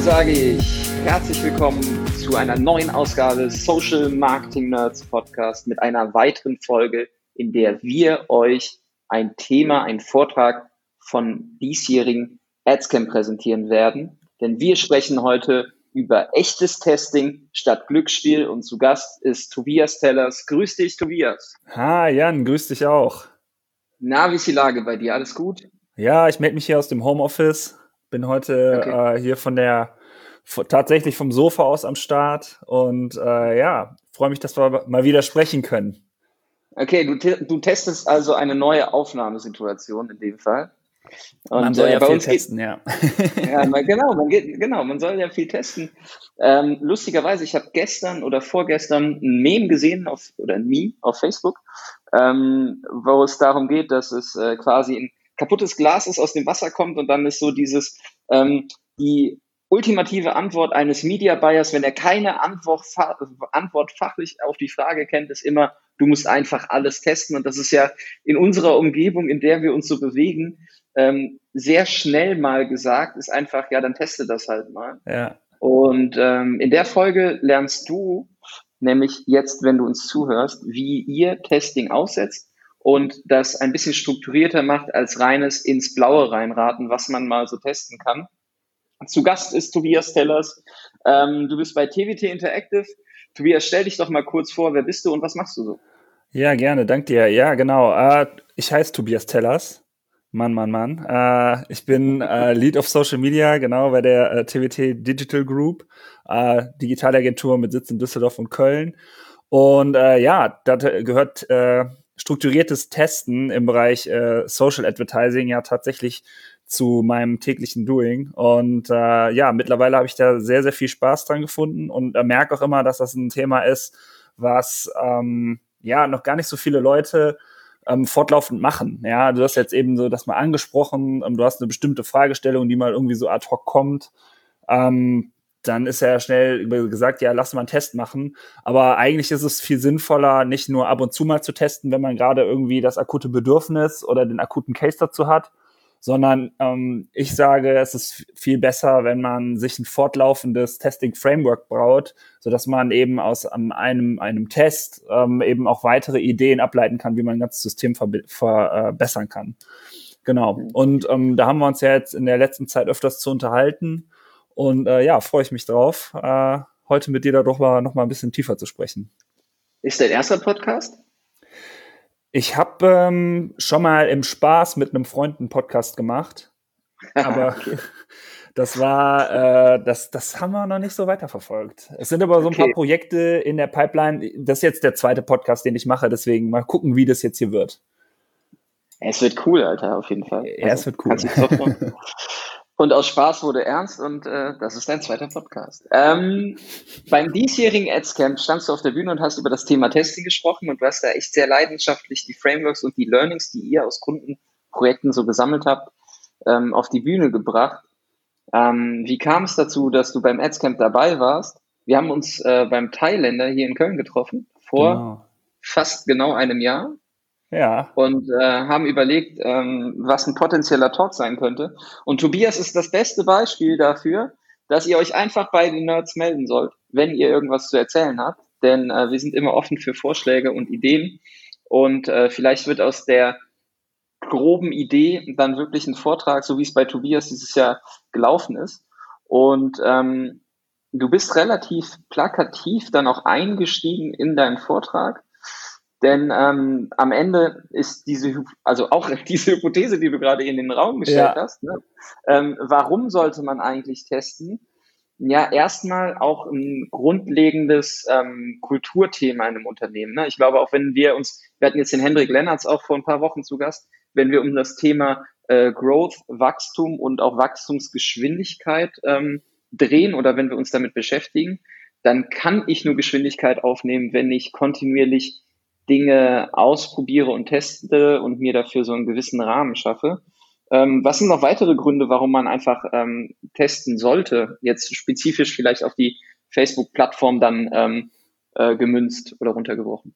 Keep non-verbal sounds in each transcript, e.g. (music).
Sage ich herzlich willkommen zu einer neuen Ausgabe Social Marketing Nerds Podcast mit einer weiteren Folge, in der wir euch ein Thema, einen Vortrag von diesjährigen AdsCamp präsentieren werden. Denn wir sprechen heute über echtes Testing statt Glücksspiel und zu Gast ist Tobias Tellers. Grüß dich, Tobias. Ha, Jan, grüß dich auch. Na, wie ist die Lage bei dir? Alles gut? Ja, ich melde mich hier aus dem Homeoffice bin heute okay. äh, hier von der tatsächlich vom Sofa aus am Start und äh, ja, freue mich, dass wir mal wieder sprechen können. Okay, du, te du testest also eine neue Aufnahmesituation in dem Fall. Und, man soll äh, ja viel testen, geht, ja. (laughs) ja man, genau, man geht, genau, man soll ja viel testen. Ähm, lustigerweise, ich habe gestern oder vorgestern ein Meme gesehen auf, oder ein Meme auf Facebook, ähm, wo es darum geht, dass es äh, quasi ein kaputtes Glas ist, aus dem Wasser kommt und dann ist so dieses, ähm, die ultimative Antwort eines Media Buyers, wenn er keine Antwort, Antwort fachlich auf die Frage kennt, ist immer, du musst einfach alles testen. Und das ist ja in unserer Umgebung, in der wir uns so bewegen, ähm, sehr schnell mal gesagt, ist einfach, ja, dann teste das halt mal. Ja. Und ähm, in der Folge lernst du nämlich jetzt, wenn du uns zuhörst, wie ihr Testing aussetzt und das ein bisschen strukturierter macht als reines ins Blaue reinraten, was man mal so testen kann. Zu Gast ist Tobias Tellers. Ähm, du bist bei TWT Interactive. Tobias, stell dich doch mal kurz vor, wer bist du und was machst du so? Ja, gerne, danke dir. Ja, genau. Äh, ich heiße Tobias Tellers. Mann, Mann, Mann. Äh, ich bin äh, Lead of Social Media, genau, bei der äh, TWT Digital Group, äh, Digitalagentur mit Sitz in Düsseldorf und Köln. Und äh, ja, da gehört äh, strukturiertes Testen im Bereich äh, Social Advertising ja tatsächlich zu meinem täglichen Doing. Und äh, ja, mittlerweile habe ich da sehr, sehr viel Spaß dran gefunden und äh, merke auch immer, dass das ein Thema ist, was ähm, ja noch gar nicht so viele Leute ähm, fortlaufend machen. Ja, du hast jetzt eben so das mal angesprochen, ähm, du hast eine bestimmte Fragestellung, die mal irgendwie so ad hoc kommt. Ähm, dann ist ja schnell gesagt, ja, lass mal einen Test machen. Aber eigentlich ist es viel sinnvoller, nicht nur ab und zu mal zu testen, wenn man gerade irgendwie das akute Bedürfnis oder den akuten Case dazu hat, sondern ähm, ich sage, es ist viel besser, wenn man sich ein fortlaufendes Testing-Framework braut, so dass man eben aus einem, einem Test ähm, eben auch weitere Ideen ableiten kann, wie man ein ganzes System verbessern kann. Genau. Und ähm, da haben wir uns ja jetzt in der letzten Zeit öfters zu unterhalten. Und äh, ja, freue ich mich drauf, äh, heute mit dir da doch mal noch mal ein bisschen tiefer zu sprechen. Ist dein erster Podcast? Ich habe ähm, schon mal im Spaß mit einem Freund einen Podcast gemacht, aber (laughs) das war, äh, das, das haben wir noch nicht so weiterverfolgt. Es sind aber so ein okay. paar Projekte in der Pipeline. Das ist jetzt der zweite Podcast, den ich mache, deswegen mal gucken, wie das jetzt hier wird. Es wird cool, Alter, auf jeden Fall. Ja, also, es wird cool. (laughs) Und aus Spaß wurde ernst und äh, das ist dein zweiter Podcast. Ähm, beim diesjährigen Adscamp standst du auf der Bühne und hast über das Thema Testing gesprochen und du hast da echt sehr leidenschaftlich die Frameworks und die Learnings, die ihr aus Kundenprojekten so gesammelt habt, ähm, auf die Bühne gebracht. Ähm, wie kam es dazu, dass du beim Adscamp dabei warst? Wir haben uns äh, beim Thailänder hier in Köln getroffen, vor genau. fast genau einem Jahr. Ja. Und äh, haben überlegt, ähm, was ein potenzieller Talk sein könnte. Und Tobias ist das beste Beispiel dafür, dass ihr euch einfach bei den Nerds melden sollt, wenn ihr irgendwas zu erzählen habt. Denn äh, wir sind immer offen für Vorschläge und Ideen. Und äh, vielleicht wird aus der groben Idee dann wirklich ein Vortrag, so wie es bei Tobias dieses Jahr gelaufen ist. Und ähm, du bist relativ plakativ dann auch eingestiegen in deinen Vortrag denn ähm, am Ende ist diese, also auch (laughs) diese Hypothese, die du gerade in den Raum gestellt ja. hast, ne? ähm, warum sollte man eigentlich testen? Ja, erstmal auch ein grundlegendes ähm, Kulturthema in einem Unternehmen. Ne? Ich glaube, auch wenn wir uns, wir hatten jetzt den Hendrik Lennertz auch vor ein paar Wochen zu Gast, wenn wir um das Thema äh, Growth, Wachstum und auch Wachstumsgeschwindigkeit ähm, drehen oder wenn wir uns damit beschäftigen, dann kann ich nur Geschwindigkeit aufnehmen, wenn ich kontinuierlich Dinge ausprobiere und teste und mir dafür so einen gewissen Rahmen schaffe. Ähm, was sind noch weitere Gründe, warum man einfach ähm, testen sollte? Jetzt spezifisch vielleicht auf die Facebook-Plattform dann ähm, äh, gemünzt oder runtergebrochen.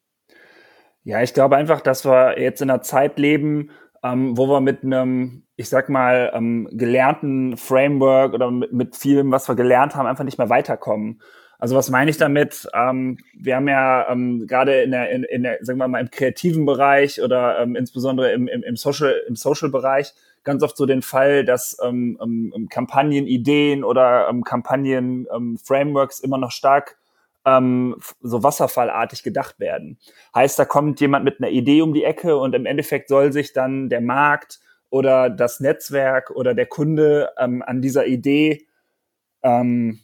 Ja, ich glaube einfach, dass wir jetzt in einer Zeit leben, ähm, wo wir mit einem ich sag mal, ähm, gelernten Framework oder mit, mit vielem, was wir gelernt haben, einfach nicht mehr weiterkommen. Also was meine ich damit? Ähm, wir haben ja ähm, gerade in der, in, in der, sagen wir mal, im kreativen Bereich oder ähm, insbesondere im, im, im Social, im Social-Bereich ganz oft so den Fall, dass ähm, ähm, Kampagnenideen oder ähm, Kampagnen-Frameworks immer noch stark ähm, so wasserfallartig gedacht werden. Heißt, da kommt jemand mit einer Idee um die Ecke und im Endeffekt soll sich dann der Markt oder das Netzwerk oder der Kunde ähm, an dieser Idee ähm,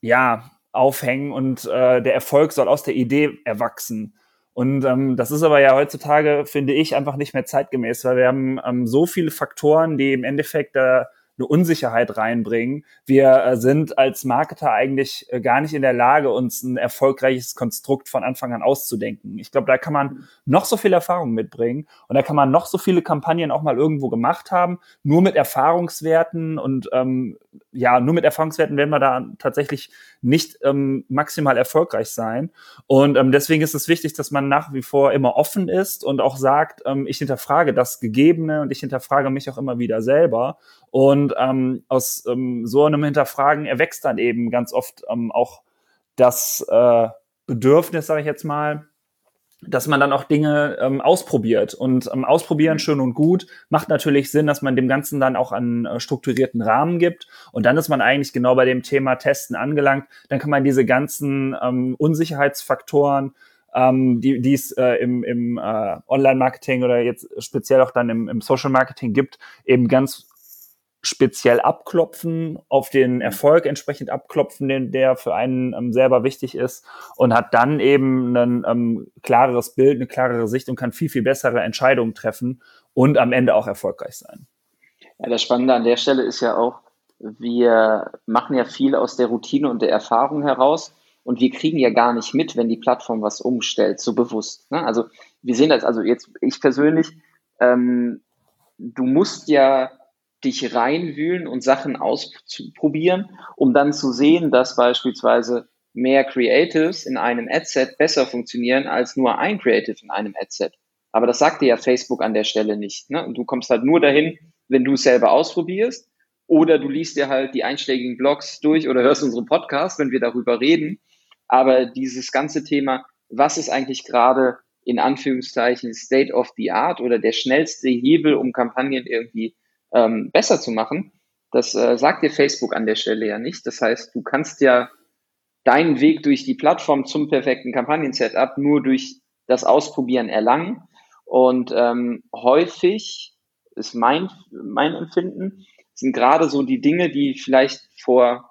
ja aufhängen und äh, der Erfolg soll aus der Idee erwachsen. Und ähm, das ist aber ja heutzutage, finde ich, einfach nicht mehr zeitgemäß, weil wir haben ähm, so viele Faktoren, die im Endeffekt äh, eine Unsicherheit reinbringen. Wir äh, sind als Marketer eigentlich äh, gar nicht in der Lage, uns ein erfolgreiches Konstrukt von Anfang an auszudenken. Ich glaube, da kann man noch so viel Erfahrung mitbringen und da kann man noch so viele Kampagnen auch mal irgendwo gemacht haben. Nur mit Erfahrungswerten und ähm, ja, nur mit Erfahrungswerten werden wir da tatsächlich nicht ähm, maximal erfolgreich sein. Und ähm, deswegen ist es wichtig, dass man nach wie vor immer offen ist und auch sagt, ähm, ich hinterfrage das Gegebene und ich hinterfrage mich auch immer wieder selber. Und ähm, aus ähm, so einem Hinterfragen erwächst dann eben ganz oft ähm, auch das äh, Bedürfnis, sage ich jetzt mal, dass man dann auch Dinge ähm, ausprobiert. Und ähm, ausprobieren schön und gut macht natürlich Sinn, dass man dem Ganzen dann auch einen äh, strukturierten Rahmen gibt. Und dann ist man eigentlich genau bei dem Thema Testen angelangt. Dann kann man diese ganzen ähm, Unsicherheitsfaktoren, ähm, die, die es äh, im, im äh, Online-Marketing oder jetzt speziell auch dann im, im Social-Marketing gibt, eben ganz speziell abklopfen, auf den Erfolg entsprechend abklopfen, den, der für einen ähm, selber wichtig ist und hat dann eben ein ähm, klareres Bild, eine klarere Sicht und kann viel, viel bessere Entscheidungen treffen und am Ende auch erfolgreich sein. Ja, das Spannende an der Stelle ist ja auch, wir machen ja viel aus der Routine und der Erfahrung heraus und wir kriegen ja gar nicht mit, wenn die Plattform was umstellt, so bewusst. Ne? Also wir sehen das, also jetzt ich persönlich, ähm, du musst ja dich reinwühlen und Sachen ausprobieren, um dann zu sehen, dass beispielsweise mehr Creatives in einem Adset besser funktionieren als nur ein Creative in einem Adset. Aber das sagt dir ja Facebook an der Stelle nicht. Ne? Und du kommst halt nur dahin, wenn du es selber ausprobierst oder du liest dir halt die einschlägigen Blogs durch oder hörst unsere Podcasts, wenn wir darüber reden. Aber dieses ganze Thema, was ist eigentlich gerade in Anführungszeichen State of the Art oder der schnellste Hebel, um Kampagnen irgendwie ähm, besser zu machen. Das äh, sagt dir Facebook an der Stelle ja nicht. Das heißt, du kannst ja deinen Weg durch die Plattform zum perfekten Kampagnen-Setup nur durch das Ausprobieren erlangen. Und ähm, häufig ist mein, mein Empfinden, sind gerade so die Dinge, die vielleicht vor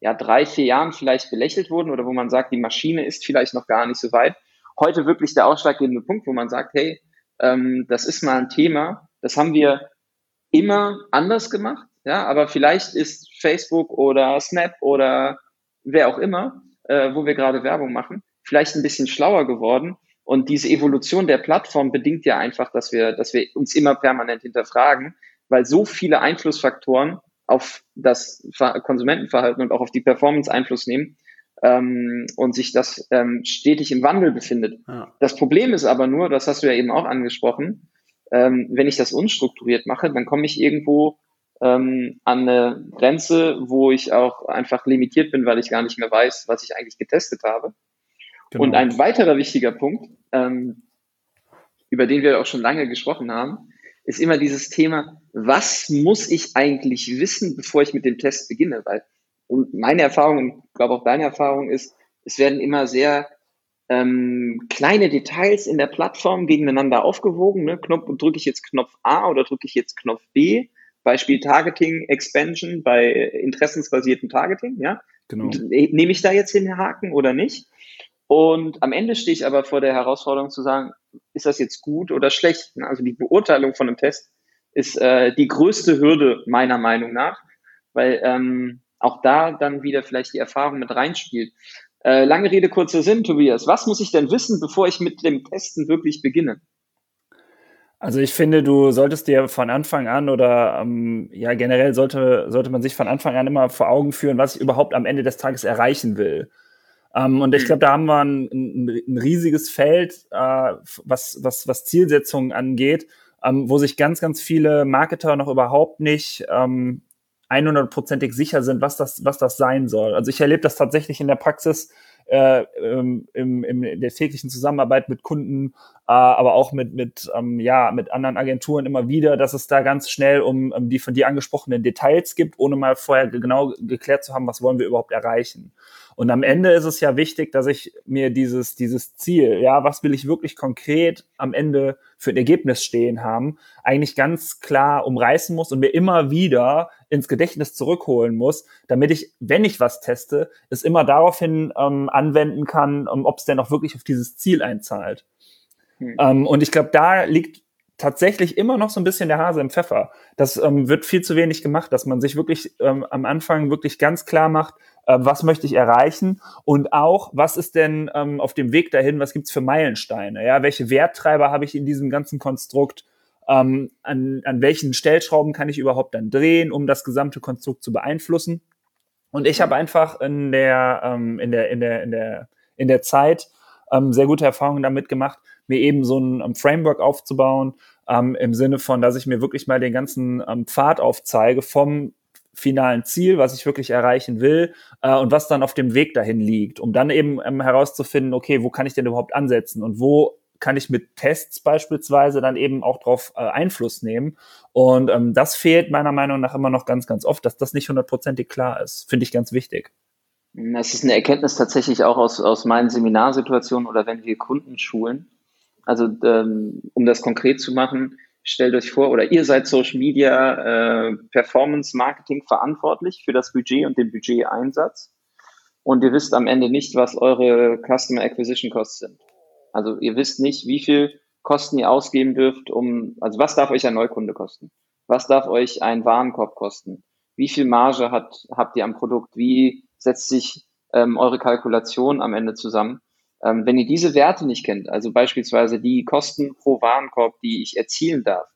ja, drei, vier Jahren vielleicht belächelt wurden oder wo man sagt, die Maschine ist vielleicht noch gar nicht so weit. Heute wirklich der ausschlaggebende Punkt, wo man sagt, hey, ähm, das ist mal ein Thema, das haben wir immer anders gemacht, ja, aber vielleicht ist Facebook oder Snap oder wer auch immer, äh, wo wir gerade Werbung machen, vielleicht ein bisschen schlauer geworden. Und diese Evolution der Plattform bedingt ja einfach, dass wir, dass wir uns immer permanent hinterfragen, weil so viele Einflussfaktoren auf das Konsumentenverhalten und auch auf die Performance Einfluss nehmen ähm, und sich das ähm, stetig im Wandel befindet. Ja. Das Problem ist aber nur, das hast du ja eben auch angesprochen, ähm, wenn ich das unstrukturiert mache, dann komme ich irgendwo ähm, an eine Grenze, wo ich auch einfach limitiert bin, weil ich gar nicht mehr weiß, was ich eigentlich getestet habe. Genau. Und ein weiterer wichtiger Punkt, ähm, über den wir auch schon lange gesprochen haben, ist immer dieses Thema, was muss ich eigentlich wissen, bevor ich mit dem Test beginne? Weil, und meine Erfahrung, und ich glaube auch deine Erfahrung ist, es werden immer sehr ähm, kleine Details in der Plattform gegeneinander aufgewogen. Ne? Knopf, drücke ich jetzt Knopf A oder drücke ich jetzt Knopf B? Beispiel Targeting Expansion bei interessensbasierten Targeting, ja. Genau. Nehme ich da jetzt den Haken oder nicht? Und am Ende stehe ich aber vor der Herausforderung zu sagen, ist das jetzt gut oder schlecht? Also die Beurteilung von einem Test ist äh, die größte Hürde meiner Meinung nach, weil ähm, auch da dann wieder vielleicht die Erfahrung mit reinspielt. Äh, lange Rede, kurzer Sinn, Tobias. Was muss ich denn wissen, bevor ich mit dem Testen wirklich beginne? Also ich finde, du solltest dir von Anfang an oder ähm, ja generell sollte, sollte man sich von Anfang an immer vor Augen führen, was ich überhaupt am Ende des Tages erreichen will. Ähm, und ich mhm. glaube, da haben wir ein, ein, ein riesiges Feld, äh, was, was, was Zielsetzungen angeht. ähm, wo sich ganz, ganz viele Marketer noch überhaupt nicht ähm, 100%ig sicher sind, was das, was das sein soll. Also ich erlebe das tatsächlich in der Praxis, äh, ähm, im, in der täglichen Zusammenarbeit mit Kunden, äh, aber auch mit, mit, ähm, ja, mit anderen Agenturen immer wieder, dass es da ganz schnell um, um die von dir angesprochenen Details gibt, ohne mal vorher genau geklärt zu haben, was wollen wir überhaupt erreichen. Und am Ende ist es ja wichtig, dass ich mir dieses, dieses Ziel, ja, was will ich wirklich konkret am Ende für ein Ergebnis stehen haben, eigentlich ganz klar umreißen muss und mir immer wieder ins Gedächtnis zurückholen muss, damit ich, wenn ich was teste, es immer daraufhin ähm, anwenden kann, um, ob es denn auch wirklich auf dieses Ziel einzahlt. Hm. Ähm, und ich glaube, da liegt tatsächlich immer noch so ein bisschen der Hase im Pfeffer. Das ähm, wird viel zu wenig gemacht, dass man sich wirklich ähm, am Anfang wirklich ganz klar macht, äh, was möchte ich erreichen und auch, was ist denn ähm, auf dem Weg dahin, was gibt's für Meilensteine, ja, welche Werttreiber habe ich in diesem ganzen Konstrukt, ähm, an, an welchen Stellschrauben kann ich überhaupt dann drehen, um das gesamte Konstrukt zu beeinflussen. Und ich habe einfach in der, ähm, in der, in der, in der, in der Zeit ähm, sehr gute Erfahrungen damit gemacht, mir eben so ein um, Framework aufzubauen, ähm, im Sinne von, dass ich mir wirklich mal den ganzen ähm, Pfad aufzeige vom finalen Ziel, was ich wirklich erreichen will äh, und was dann auf dem Weg dahin liegt, um dann eben ähm, herauszufinden, okay, wo kann ich denn überhaupt ansetzen und wo kann ich mit Tests beispielsweise dann eben auch darauf äh, Einfluss nehmen. Und ähm, das fehlt meiner Meinung nach immer noch ganz, ganz oft, dass das nicht hundertprozentig klar ist. Finde ich ganz wichtig. Das ist eine Erkenntnis tatsächlich auch aus, aus meinen Seminarsituationen oder wenn wir Kunden schulen. Also ähm, um das konkret zu machen, stellt euch vor, oder ihr seid Social Media äh, Performance Marketing verantwortlich für das Budget und den Budgeteinsatz. Und ihr wisst am Ende nicht, was eure Customer Acquisition Costs sind. Also ihr wisst nicht, wie viel Kosten ihr ausgeben dürft, um, also was darf euch ein Neukunde kosten? Was darf euch ein Warenkorb kosten? Wie viel Marge hat, habt ihr am Produkt? Wie setzt sich ähm, eure Kalkulation am Ende zusammen? Ähm, wenn ihr diese Werte nicht kennt, also beispielsweise die Kosten pro Warenkorb, die ich erzielen darf,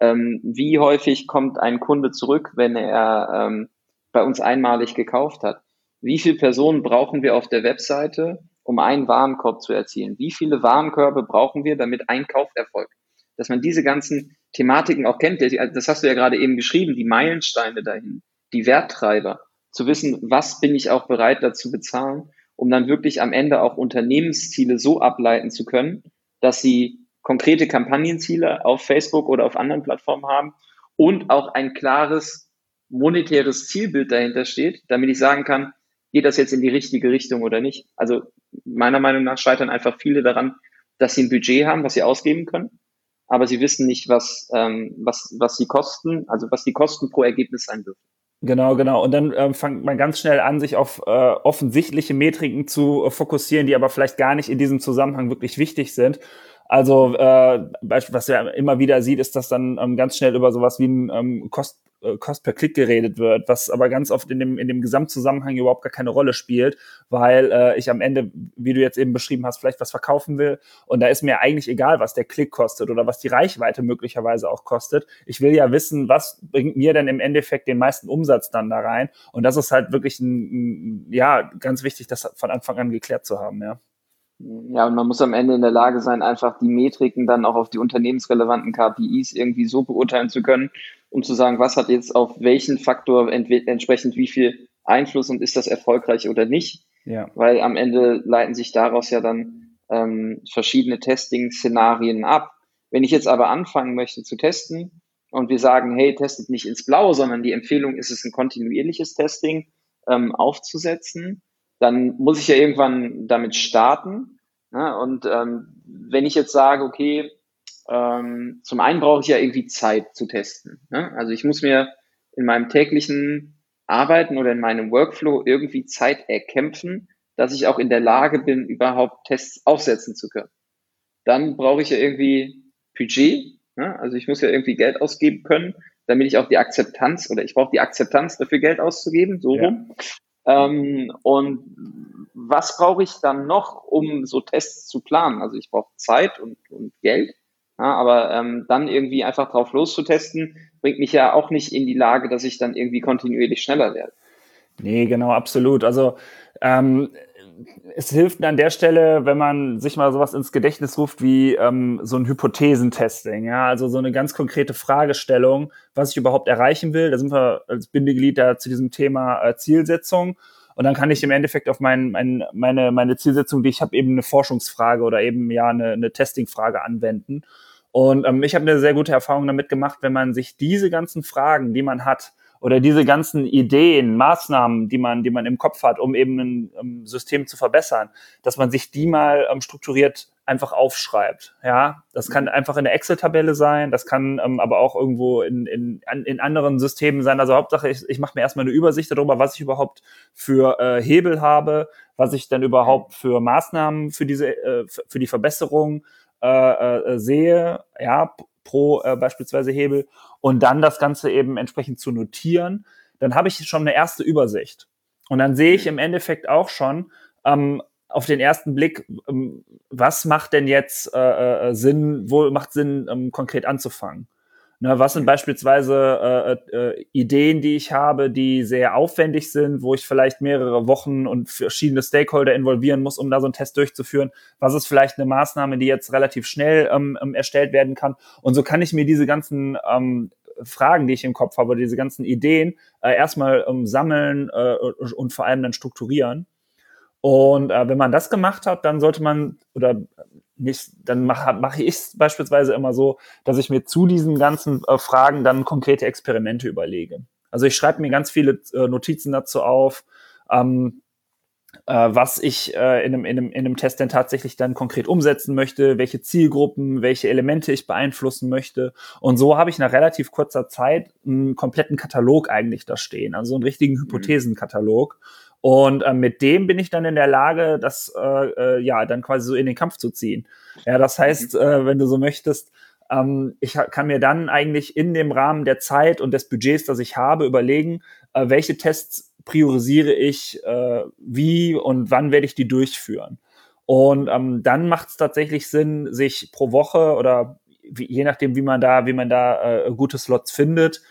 ähm, wie häufig kommt ein Kunde zurück, wenn er ähm, bei uns einmalig gekauft hat? Wie viele Personen brauchen wir auf der Webseite, um einen Warenkorb zu erzielen? Wie viele Warenkörbe brauchen wir, damit ein Kauf erfolgt? Dass man diese ganzen Thematiken auch kennt, das hast du ja gerade eben geschrieben, die Meilensteine dahin, die Werttreiber, zu wissen, was bin ich auch bereit dazu bezahlen um dann wirklich am Ende auch Unternehmensziele so ableiten zu können, dass sie konkrete Kampagnenziele auf Facebook oder auf anderen Plattformen haben und auch ein klares monetäres Zielbild dahinter steht, damit ich sagen kann, geht das jetzt in die richtige Richtung oder nicht. Also meiner Meinung nach scheitern einfach viele daran, dass sie ein Budget haben, was sie ausgeben können, aber sie wissen nicht, was, ähm, was, was sie kosten, also was die Kosten pro Ergebnis sein dürfen. Genau, genau. Und dann ähm, fängt man ganz schnell an, sich auf äh, offensichtliche Metriken zu äh, fokussieren, die aber vielleicht gar nicht in diesem Zusammenhang wirklich wichtig sind. Also äh, was ja immer wieder sieht, ist, dass dann ähm, ganz schnell über sowas wie ein ähm, Kost äh, Kost per Klick geredet wird, was aber ganz oft in dem, in dem Gesamtzusammenhang überhaupt gar keine Rolle spielt, weil äh, ich am Ende, wie du jetzt eben beschrieben hast, vielleicht was verkaufen will und da ist mir eigentlich egal, was der Klick kostet oder was die Reichweite möglicherweise auch kostet. Ich will ja wissen, was bringt mir denn im Endeffekt den meisten Umsatz dann da rein und das ist halt wirklich ein ja, ganz wichtig, das von Anfang an geklärt zu haben, ja. Ja, und man muss am Ende in der Lage sein, einfach die Metriken dann auch auf die unternehmensrelevanten KPIs irgendwie so beurteilen zu können, um zu sagen, was hat jetzt auf welchen Faktor entsprechend wie viel Einfluss und ist das erfolgreich oder nicht. Ja. Weil am Ende leiten sich daraus ja dann ähm, verschiedene Testing-Szenarien ab. Wenn ich jetzt aber anfangen möchte zu testen und wir sagen, hey, testet nicht ins Blaue, sondern die Empfehlung ist es, ein kontinuierliches Testing ähm, aufzusetzen, dann muss ich ja irgendwann damit starten. Ne? Und ähm, wenn ich jetzt sage, okay, ähm, zum einen brauche ich ja irgendwie Zeit zu testen. Ne? Also ich muss mir in meinem täglichen Arbeiten oder in meinem Workflow irgendwie Zeit erkämpfen, dass ich auch in der Lage bin, überhaupt Tests aufsetzen zu können. Dann brauche ich ja irgendwie Budget. Ne? Also ich muss ja irgendwie Geld ausgeben können, damit ich auch die Akzeptanz oder ich brauche die Akzeptanz dafür Geld auszugeben, so ja. rum. Ähm, und was brauche ich dann noch, um so Tests zu planen? Also ich brauche Zeit und, und Geld. Ja, aber ähm, dann irgendwie einfach drauf loszutesten, bringt mich ja auch nicht in die Lage, dass ich dann irgendwie kontinuierlich schneller werde. Nee, genau, absolut. Also ähm, es hilft an der Stelle, wenn man sich mal sowas ins Gedächtnis ruft wie ähm, so ein Hypothesentesting, ja, also so eine ganz konkrete Fragestellung, was ich überhaupt erreichen will. Da sind wir als Bindeglied da zu diesem Thema äh, Zielsetzung. Und dann kann ich im Endeffekt auf mein, mein, meine, meine Zielsetzung, die ich habe, eben eine Forschungsfrage oder eben ja eine, eine Testingfrage anwenden. Und ähm, ich habe eine sehr gute Erfahrung damit gemacht, wenn man sich diese ganzen Fragen, die man hat, oder diese ganzen Ideen, Maßnahmen, die man, die man im Kopf hat, um eben ein um System zu verbessern, dass man sich die mal ähm, strukturiert einfach aufschreibt. Ja, das kann mhm. einfach in der Excel-Tabelle sein, das kann ähm, aber auch irgendwo in, in, in anderen Systemen sein. Also Hauptsache, ich, ich mache mir erstmal eine Übersicht darüber, was ich überhaupt für äh, Hebel habe, was ich dann überhaupt für Maßnahmen für diese, äh, für die Verbesserung äh, äh, sehe, ja, pro äh, beispielsweise Hebel und dann das Ganze eben entsprechend zu notieren, dann habe ich schon eine erste Übersicht. Und dann sehe ich im Endeffekt auch schon ähm, auf den ersten Blick, ähm, was macht denn jetzt äh, äh, Sinn, wo macht Sinn, ähm, konkret anzufangen. Ne, was sind beispielsweise äh, äh, Ideen, die ich habe, die sehr aufwendig sind, wo ich vielleicht mehrere Wochen und verschiedene Stakeholder involvieren muss, um da so einen Test durchzuführen? Was ist vielleicht eine Maßnahme, die jetzt relativ schnell ähm, ähm, erstellt werden kann? Und so kann ich mir diese ganzen ähm, Fragen, die ich im Kopf habe, diese ganzen Ideen äh, erstmal ähm, sammeln äh, und vor allem dann strukturieren. Und äh, wenn man das gemacht hat, dann sollte man oder nicht, dann mache mach ich es beispielsweise immer so, dass ich mir zu diesen ganzen äh, Fragen dann konkrete Experimente überlege. Also ich schreibe mir ganz viele äh, Notizen dazu auf, ähm, äh, was ich äh, in, einem, in, einem, in einem Test denn tatsächlich dann konkret umsetzen möchte, welche Zielgruppen, welche Elemente ich beeinflussen möchte. Und so habe ich nach relativ kurzer Zeit einen kompletten Katalog eigentlich da stehen, also einen richtigen mhm. Und äh, mit dem bin ich dann in der Lage, das äh, äh, ja dann quasi so in den Kampf zu ziehen. Ja, das heißt, mhm. äh, wenn du so möchtest, ähm, ich kann mir dann eigentlich in dem Rahmen der Zeit und des Budgets, das ich habe, überlegen, äh, welche Tests priorisiere ich, äh, wie und wann werde ich die durchführen. Und ähm, dann macht es tatsächlich Sinn, sich pro Woche oder wie, je nachdem, wie man da, wie man da äh, gute Slots findet,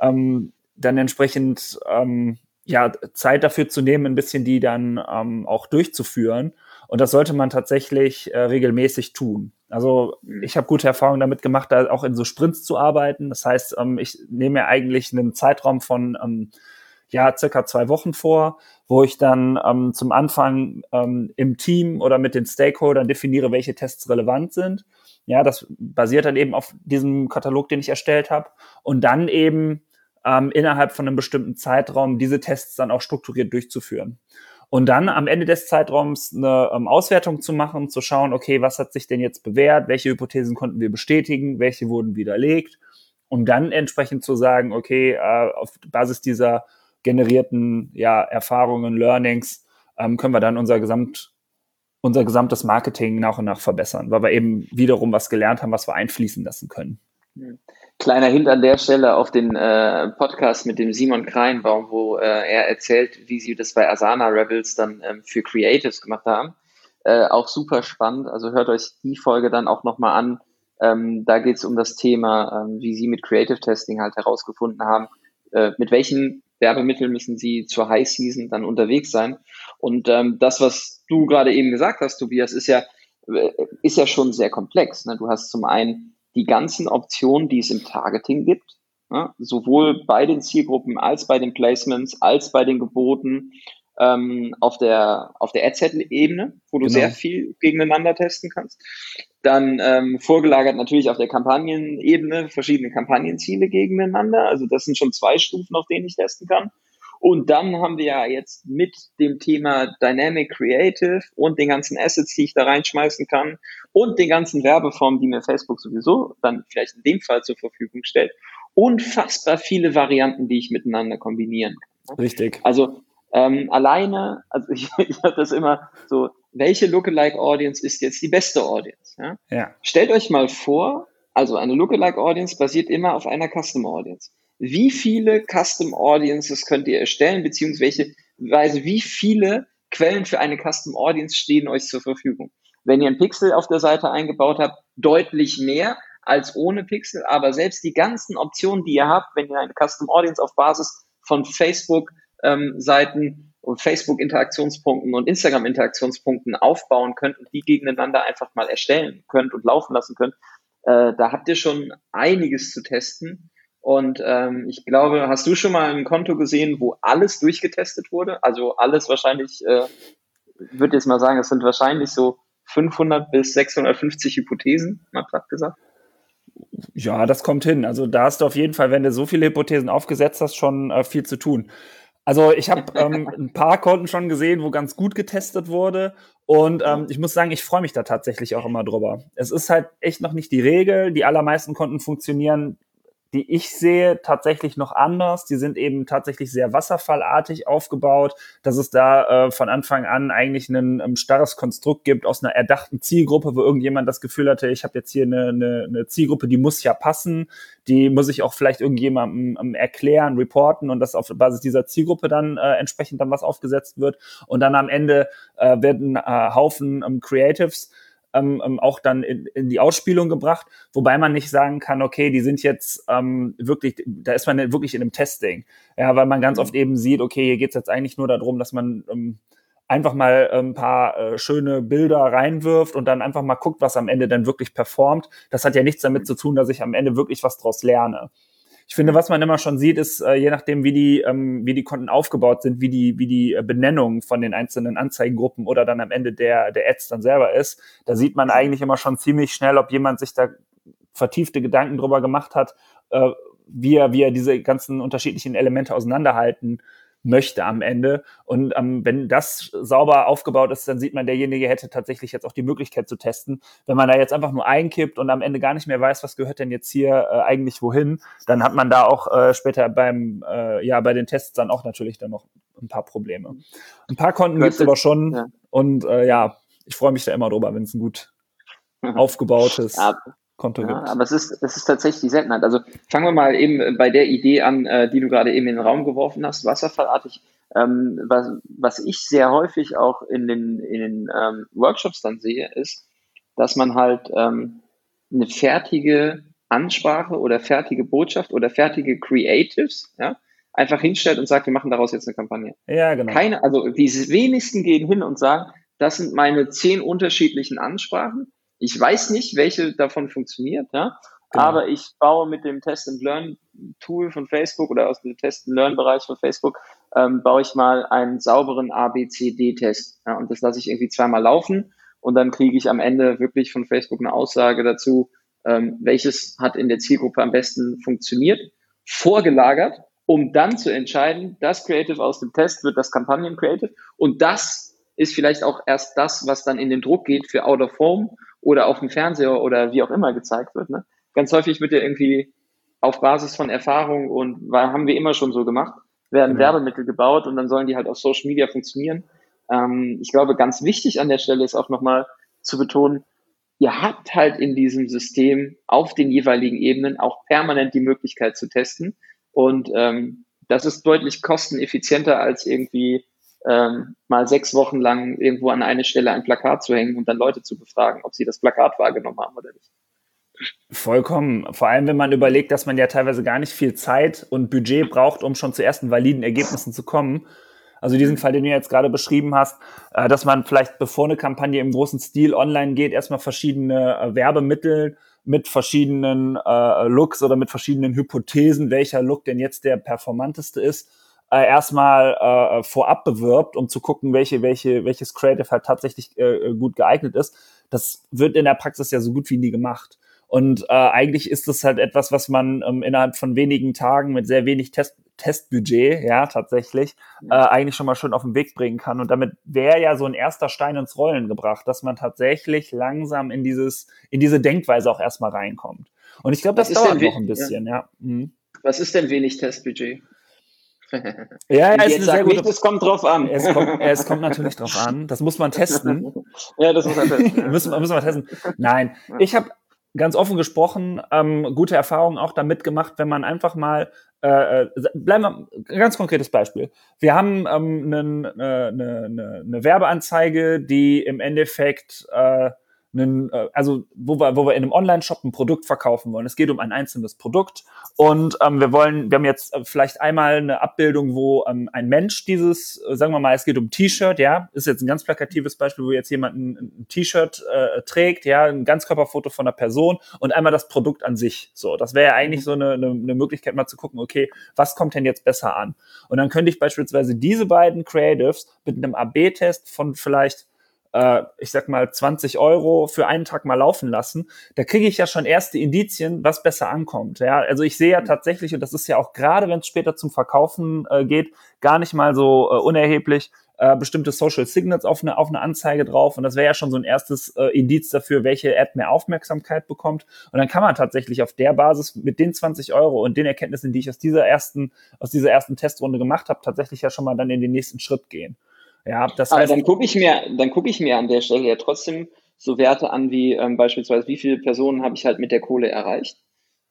ähm, dann entsprechend ähm, ja, Zeit dafür zu nehmen, ein bisschen die dann ähm, auch durchzuführen. Und das sollte man tatsächlich äh, regelmäßig tun. Also mhm. ich habe gute Erfahrungen damit gemacht, da auch in so Sprints zu arbeiten. Das heißt, ähm, ich nehme mir eigentlich einen Zeitraum von ähm, ja circa zwei Wochen vor, wo ich dann ähm, zum Anfang ähm, im Team oder mit den Stakeholdern definiere, welche Tests relevant sind. Ja, das basiert dann eben auf diesem Katalog, den ich erstellt habe. Und dann eben ähm, innerhalb von einem bestimmten Zeitraum diese Tests dann auch strukturiert durchzuführen. Und dann am Ende des Zeitraums eine ähm, Auswertung zu machen, zu schauen, okay, was hat sich denn jetzt bewährt, welche Hypothesen konnten wir bestätigen, welche wurden widerlegt, um dann entsprechend zu sagen, okay, äh, auf Basis dieser generierten ja, Erfahrungen, Learnings, ähm, können wir dann unser Gesamt unser gesamtes Marketing nach und nach verbessern, weil wir eben wiederum was gelernt haben, was wir einfließen lassen können. Kleiner Hint an der Stelle auf den äh, Podcast mit dem Simon Kreinbaum, wo äh, er erzählt, wie sie das bei Asana Rebels dann ähm, für Creatives gemacht haben. Äh, auch super spannend. Also hört euch die Folge dann auch nochmal an. Ähm, da geht es um das Thema, ähm, wie sie mit Creative Testing halt herausgefunden haben, äh, mit welchen Werbemitteln müssen sie zur High Season dann unterwegs sein. Und ähm, das, was du gerade eben gesagt hast, Tobias, ist ja, äh, ist ja schon sehr komplex. Ne? Du hast zum einen die ganzen Optionen, die es im Targeting gibt, ja, sowohl bei den Zielgruppen als bei den Placements, als bei den Geboten ähm, auf der, auf der Ad-Set-Ebene, wo du genau. sehr viel gegeneinander testen kannst. Dann ähm, vorgelagert natürlich auf der Kampagnenebene verschiedene Kampagnenziele gegeneinander. Also das sind schon zwei Stufen, auf denen ich testen kann. Und dann haben wir ja jetzt mit dem Thema Dynamic Creative und den ganzen Assets, die ich da reinschmeißen kann und den ganzen Werbeformen, die mir Facebook sowieso dann vielleicht in dem Fall zur Verfügung stellt, unfassbar viele Varianten, die ich miteinander kombinieren kann. Richtig. Also ähm, alleine, also (laughs) ich, ich habe das immer so, welche Lookalike Audience ist jetzt die beste Audience? Ja? ja. Stellt euch mal vor, also eine Lookalike Audience basiert immer auf einer Custom Audience wie viele Custom Audiences könnt ihr erstellen, beziehungsweise wie viele Quellen für eine Custom Audience stehen euch zur Verfügung. Wenn ihr ein Pixel auf der Seite eingebaut habt, deutlich mehr als ohne Pixel, aber selbst die ganzen Optionen, die ihr habt, wenn ihr eine Custom Audience auf Basis von Facebook ähm, und Facebook-Interaktionspunkten und Instagram-Interaktionspunkten aufbauen könnt und die gegeneinander einfach mal erstellen könnt und laufen lassen könnt, äh, da habt ihr schon einiges zu testen. Und ähm, ich glaube, hast du schon mal ein Konto gesehen, wo alles durchgetestet wurde? Also alles wahrscheinlich, äh, würde jetzt mal sagen, es sind wahrscheinlich so 500 bis 650 Hypothesen, mal platt gesagt. Ja, das kommt hin. Also da hast du auf jeden Fall, wenn du so viele Hypothesen aufgesetzt hast, schon äh, viel zu tun. Also ich habe ähm, (laughs) ein paar Konten schon gesehen, wo ganz gut getestet wurde. Und ähm, ich muss sagen, ich freue mich da tatsächlich auch immer drüber. Es ist halt echt noch nicht die Regel. Die allermeisten Konten funktionieren die ich sehe, tatsächlich noch anders. Die sind eben tatsächlich sehr wasserfallartig aufgebaut, dass es da äh, von Anfang an eigentlich ein, ein starres Konstrukt gibt aus einer erdachten Zielgruppe, wo irgendjemand das Gefühl hatte, ich habe jetzt hier eine, eine, eine Zielgruppe, die muss ja passen, die muss ich auch vielleicht irgendjemandem um, erklären, reporten und dass auf Basis dieser Zielgruppe dann äh, entsprechend dann was aufgesetzt wird. Und dann am Ende äh, werden äh, Haufen um, Creatives ähm, ähm, auch dann in, in die Ausspielung gebracht, wobei man nicht sagen kann, okay, die sind jetzt ähm, wirklich, da ist man wirklich in einem Testing. Ja, weil man ganz mhm. oft eben sieht, okay, hier geht's jetzt eigentlich nur darum, dass man ähm, einfach mal ein paar äh, schöne Bilder reinwirft und dann einfach mal guckt, was am Ende dann wirklich performt. Das hat ja nichts damit zu tun, dass ich am Ende wirklich was draus lerne. Ich finde, was man immer schon sieht, ist, äh, je nachdem, wie die, ähm, wie die Konten aufgebaut sind, wie die, wie die äh, Benennung von den einzelnen Anzeigengruppen oder dann am Ende der, der Ads dann selber ist, da sieht man eigentlich immer schon ziemlich schnell, ob jemand sich da vertiefte Gedanken drüber gemacht hat, äh, wie er, wie er diese ganzen unterschiedlichen Elemente auseinanderhalten möchte am Ende. Und ähm, wenn das sauber aufgebaut ist, dann sieht man, derjenige hätte tatsächlich jetzt auch die Möglichkeit zu testen. Wenn man da jetzt einfach nur einkippt und am Ende gar nicht mehr weiß, was gehört denn jetzt hier äh, eigentlich wohin, dann hat man da auch äh, später beim, äh, ja, bei den Tests dann auch natürlich dann noch ein paar Probleme. Ein paar Konten gibt es aber schon. Ja. Und äh, ja, ich freue mich da immer drüber, wenn es ein gut (laughs) aufgebautes ja. Konto ja, gibt. Aber es ist, es ist tatsächlich die Seltenheit. Also fangen wir mal eben bei der Idee an, äh, die du gerade eben in den Raum geworfen hast, wasserfallartig. Ähm, was, was ich sehr häufig auch in den, in den ähm, Workshops dann sehe, ist, dass man halt ähm, eine fertige Ansprache oder fertige Botschaft oder fertige Creatives, ja, einfach hinstellt und sagt, wir machen daraus jetzt eine Kampagne. Ja, genau. Keine, also die wenigsten gehen hin und sagen, das sind meine zehn unterschiedlichen Ansprachen ich weiß nicht, welche davon funktioniert, ja. Genau. Aber ich baue mit dem Test and Learn Tool von Facebook oder aus dem Test and Learn Bereich von Facebook ähm, baue ich mal einen sauberen ABCD-Test. Ja, und das lasse ich irgendwie zweimal laufen und dann kriege ich am Ende wirklich von Facebook eine Aussage dazu, ähm, welches hat in der Zielgruppe am besten funktioniert, vorgelagert, um dann zu entscheiden, das Creative aus dem Test wird das Kampagnen Creative und das ist vielleicht auch erst das, was dann in den Druck geht für Out of Home oder auf dem Fernseher oder wie auch immer gezeigt wird. Ne? Ganz häufig wird ja irgendwie auf Basis von Erfahrung und weil haben wir immer schon so gemacht, werden genau. Werbemittel gebaut und dann sollen die halt auf Social Media funktionieren. Ähm, ich glaube, ganz wichtig an der Stelle ist auch nochmal zu betonen, ihr habt halt in diesem System auf den jeweiligen Ebenen auch permanent die Möglichkeit zu testen. Und ähm, das ist deutlich kosteneffizienter als irgendwie ähm, mal sechs Wochen lang irgendwo an eine Stelle ein Plakat zu hängen und dann Leute zu befragen, ob sie das Plakat wahrgenommen haben oder nicht. Vollkommen. Vor allem, wenn man überlegt, dass man ja teilweise gar nicht viel Zeit und Budget braucht, um schon zu ersten validen Ergebnissen zu kommen. Also diesen Fall, den du jetzt gerade beschrieben hast, äh, dass man vielleicht, bevor eine Kampagne im großen Stil online geht, erstmal verschiedene äh, Werbemittel mit verschiedenen äh, Looks oder mit verschiedenen Hypothesen, welcher Look denn jetzt der performanteste ist, äh, erstmal äh, vorab bewirbt, um zu gucken, welche, welche, welches Creative halt tatsächlich äh, gut geeignet ist. Das wird in der Praxis ja so gut wie nie gemacht. Und äh, eigentlich ist es halt etwas, was man ähm, innerhalb von wenigen Tagen mit sehr wenig Test Testbudget, ja, tatsächlich, äh, eigentlich schon mal schön auf den Weg bringen kann. Und damit wäre ja so ein erster Stein ins Rollen gebracht, dass man tatsächlich langsam in dieses, in diese Denkweise auch erstmal reinkommt. Und ich glaube, das dauert noch ein bisschen, ja. ja. Mhm. Was ist denn wenig Testbudget? Ja, ja, ist sehr gut. Es kommt drauf an. Es kommt, es kommt natürlich drauf an. Das muss man testen. (laughs) ja, das muss man testen. müssen, müssen wir testen. Nein, ich habe ganz offen gesprochen ähm, gute Erfahrungen auch damit gemacht, wenn man einfach mal äh, äh bleiben wir ein ganz konkretes Beispiel. Wir haben ähm, eine, eine, eine, eine Werbeanzeige, die im Endeffekt äh, einen, äh, also wo wir, wo wir in einem Online-Shop ein Produkt verkaufen wollen. Es geht um ein einzelnes Produkt und ähm, wir wollen, wir haben jetzt äh, vielleicht einmal eine Abbildung, wo ähm, ein Mensch dieses, äh, sagen wir mal, es geht um T-Shirt, ja, ist jetzt ein ganz plakatives Beispiel, wo jetzt jemand ein, ein T-Shirt äh, trägt, ja, ein Ganzkörperfoto von einer Person und einmal das Produkt an sich. So, das wäre ja eigentlich so eine, eine, eine Möglichkeit, mal zu gucken, okay, was kommt denn jetzt besser an? Und dann könnte ich beispielsweise diese beiden Creatives mit einem AB-Test von vielleicht äh, ich sag mal, 20 Euro für einen Tag mal laufen lassen, da kriege ich ja schon erste Indizien, was besser ankommt. Ja, also ich sehe ja mhm. tatsächlich, und das ist ja auch gerade, wenn es später zum Verkaufen äh, geht, gar nicht mal so äh, unerheblich, äh, bestimmte Social Signals auf eine, auf eine Anzeige drauf. Und das wäre ja schon so ein erstes äh, Indiz dafür, welche App mehr Aufmerksamkeit bekommt. Und dann kann man tatsächlich auf der Basis mit den 20 Euro und den Erkenntnissen, die ich aus dieser ersten, aus dieser ersten Testrunde gemacht habe, tatsächlich ja schon mal dann in den nächsten Schritt gehen. Ja, das heißt, Aber dann gucke ich mir, dann gucke ich mir an der Stelle ja trotzdem so Werte an wie ähm, beispielsweise, wie viele Personen habe ich halt mit der Kohle erreicht?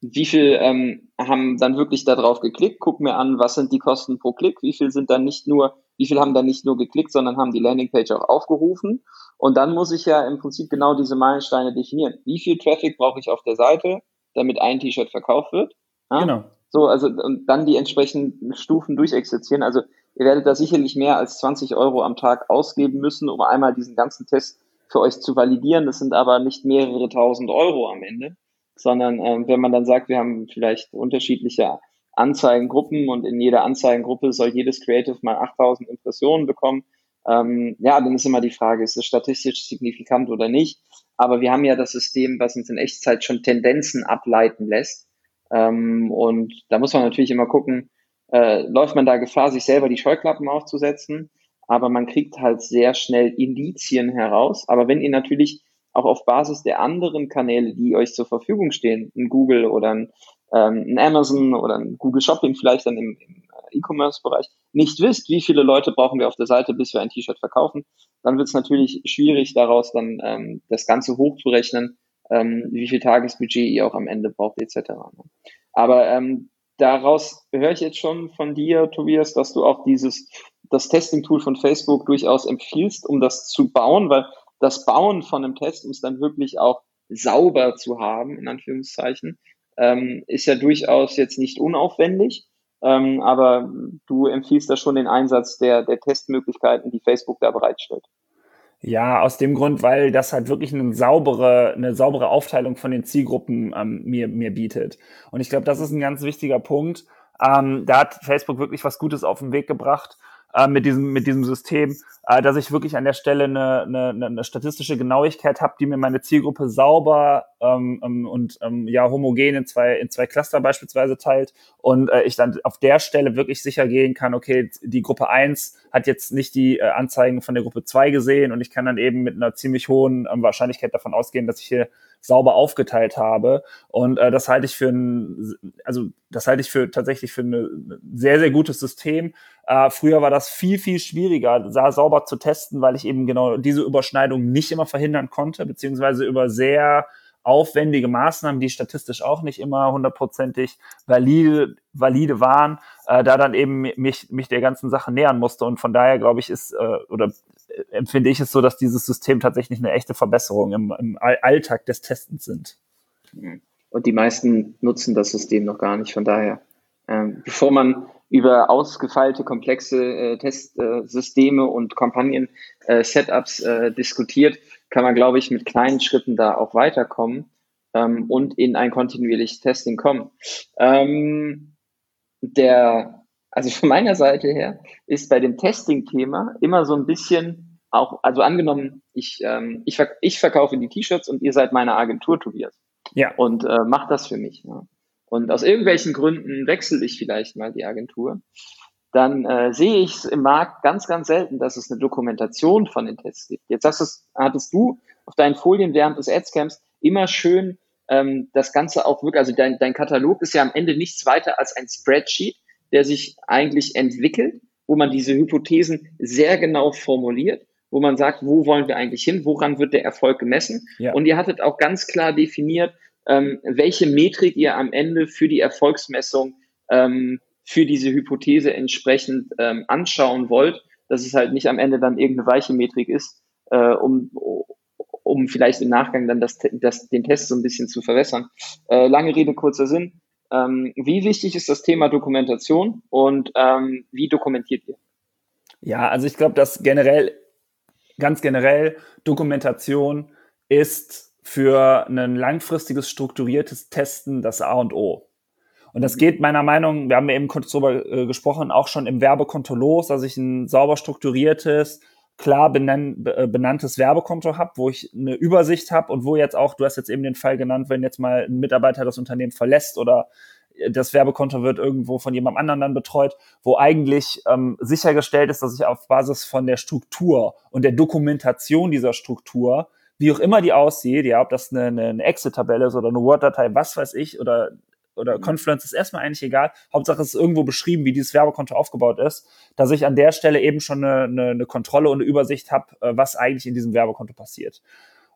Wie viel ähm, haben dann wirklich darauf geklickt? Guck mir an, was sind die Kosten pro Klick? Wie viel sind dann nicht nur, wie viel haben dann nicht nur geklickt, sondern haben die Landingpage auch aufgerufen? Und dann muss ich ja im Prinzip genau diese Meilensteine definieren. Wie viel Traffic brauche ich auf der Seite, damit ein T-Shirt verkauft wird? Ja? Genau. So, also und dann die entsprechenden Stufen durchexerzieren. Also Ihr werdet da sicherlich mehr als 20 Euro am Tag ausgeben müssen, um einmal diesen ganzen Test für euch zu validieren. Das sind aber nicht mehrere tausend Euro am Ende, sondern ähm, wenn man dann sagt, wir haben vielleicht unterschiedliche Anzeigengruppen und in jeder Anzeigengruppe soll jedes Creative mal 8000 Impressionen bekommen, ähm, ja, dann ist immer die Frage, ist es statistisch signifikant oder nicht? Aber wir haben ja das System, was uns in Echtzeit schon Tendenzen ableiten lässt. Ähm, und da muss man natürlich immer gucken, äh, läuft man da Gefahr, sich selber die Scheuklappen aufzusetzen. Aber man kriegt halt sehr schnell Indizien heraus. Aber wenn ihr natürlich auch auf Basis der anderen Kanäle, die euch zur Verfügung stehen, ein Google oder ein, ähm, ein Amazon oder ein Google Shopping vielleicht dann im, im äh, E-Commerce-Bereich, nicht wisst, wie viele Leute brauchen wir auf der Seite, bis wir ein T-Shirt verkaufen, dann wird es natürlich schwierig, daraus dann ähm, das Ganze hochzurechnen, ähm, wie viel Tagesbudget ihr auch am Ende braucht, etc. Aber ähm, daraus höre ich jetzt schon von dir, Tobias, dass du auch dieses, das Testing-Tool von Facebook durchaus empfiehlst, um das zu bauen, weil das Bauen von einem Test, um es dann wirklich auch sauber zu haben, in Anführungszeichen, ähm, ist ja durchaus jetzt nicht unaufwendig. Ähm, aber du empfiehlst da schon den Einsatz der, der Testmöglichkeiten, die Facebook da bereitstellt. Ja, aus dem Grund, weil das halt wirklich eine saubere, eine saubere Aufteilung von den Zielgruppen ähm, mir, mir bietet. Und ich glaube, das ist ein ganz wichtiger Punkt. Ähm, da hat Facebook wirklich was Gutes auf den Weg gebracht äh, mit, diesem, mit diesem System, äh, dass ich wirklich an der Stelle eine, eine, eine statistische Genauigkeit habe, die mir meine Zielgruppe sauber ähm, ähm, und ähm, ja homogen in zwei, in zwei Cluster beispielsweise teilt und äh, ich dann auf der Stelle wirklich sicher gehen kann, okay, die Gruppe eins hat jetzt nicht die äh, Anzeigen von der Gruppe zwei gesehen und ich kann dann eben mit einer ziemlich hohen ähm, Wahrscheinlichkeit davon ausgehen, dass ich hier sauber aufgeteilt habe. Und äh, das halte ich für ein, also das halte ich für tatsächlich für ein sehr, sehr gutes System. Äh, früher war das viel, viel schwieriger, sauber zu testen, weil ich eben genau diese Überschneidung nicht immer verhindern konnte, beziehungsweise über sehr aufwendige Maßnahmen, die statistisch auch nicht immer hundertprozentig valide, valide waren, äh, da dann eben mich, mich der ganzen Sache nähern musste. Und von daher glaube ich, ist äh, oder empfinde ich es so, dass dieses System tatsächlich eine echte Verbesserung im, im Alltag des Testens sind. Und die meisten nutzen das System noch gar nicht. Von daher, ähm, bevor man über ausgefeilte, komplexe äh, Testsysteme äh, und Kampagnen-Setups äh, diskutiert, kann man, glaube ich, mit kleinen Schritten da auch weiterkommen ähm, und in ein kontinuierliches Testing kommen. Ähm, der, also von meiner Seite her ist bei dem Testing-Thema immer so ein bisschen auch, also angenommen, ich, ähm, ich, verk ich verkaufe die T-Shirts und ihr seid meine Agentur, Tobias. Ja. Und äh, macht das für mich. Ja. Und aus irgendwelchen Gründen wechsle ich vielleicht mal die Agentur dann äh, sehe ich es im Markt ganz, ganz selten, dass es eine Dokumentation von den Tests gibt. Jetzt hast es, hattest du auf deinen Folien während des Adscamps immer schön ähm, das Ganze auch wirklich, also dein, dein Katalog ist ja am Ende nichts weiter als ein Spreadsheet, der sich eigentlich entwickelt, wo man diese Hypothesen sehr genau formuliert, wo man sagt, wo wollen wir eigentlich hin, woran wird der Erfolg gemessen. Ja. Und ihr hattet auch ganz klar definiert, ähm, welche Metrik ihr am Ende für die Erfolgsmessung ähm, für diese Hypothese entsprechend ähm, anschauen wollt, dass es halt nicht am Ende dann irgendeine weiche Metrik ist, äh, um, um vielleicht im Nachgang dann das, das, den Test so ein bisschen zu verwässern. Äh, lange Rede, kurzer Sinn. Ähm, wie wichtig ist das Thema Dokumentation und ähm, wie dokumentiert ihr? Ja, also ich glaube, dass generell, ganz generell, Dokumentation ist für ein langfristiges, strukturiertes Testen das A und O. Und das geht meiner Meinung, wir haben ja eben kurz darüber äh, gesprochen, auch schon im Werbekonto los, dass ich ein sauber strukturiertes, klar benannt, äh, benanntes Werbekonto habe, wo ich eine Übersicht habe und wo jetzt auch, du hast jetzt eben den Fall genannt, wenn jetzt mal ein Mitarbeiter das Unternehmen verlässt oder das Werbekonto wird irgendwo von jemandem anderen dann betreut, wo eigentlich ähm, sichergestellt ist, dass ich auf Basis von der Struktur und der Dokumentation dieser Struktur, wie auch immer die aussieht, ja, ob das eine, eine Excel-Tabelle ist oder eine Word-Datei, was weiß ich, oder oder mhm. Confluence ist erstmal eigentlich egal. Hauptsache es ist irgendwo beschrieben, wie dieses Werbekonto aufgebaut ist, dass ich an der Stelle eben schon eine, eine, eine Kontrolle und eine Übersicht habe, äh, was eigentlich in diesem Werbekonto passiert.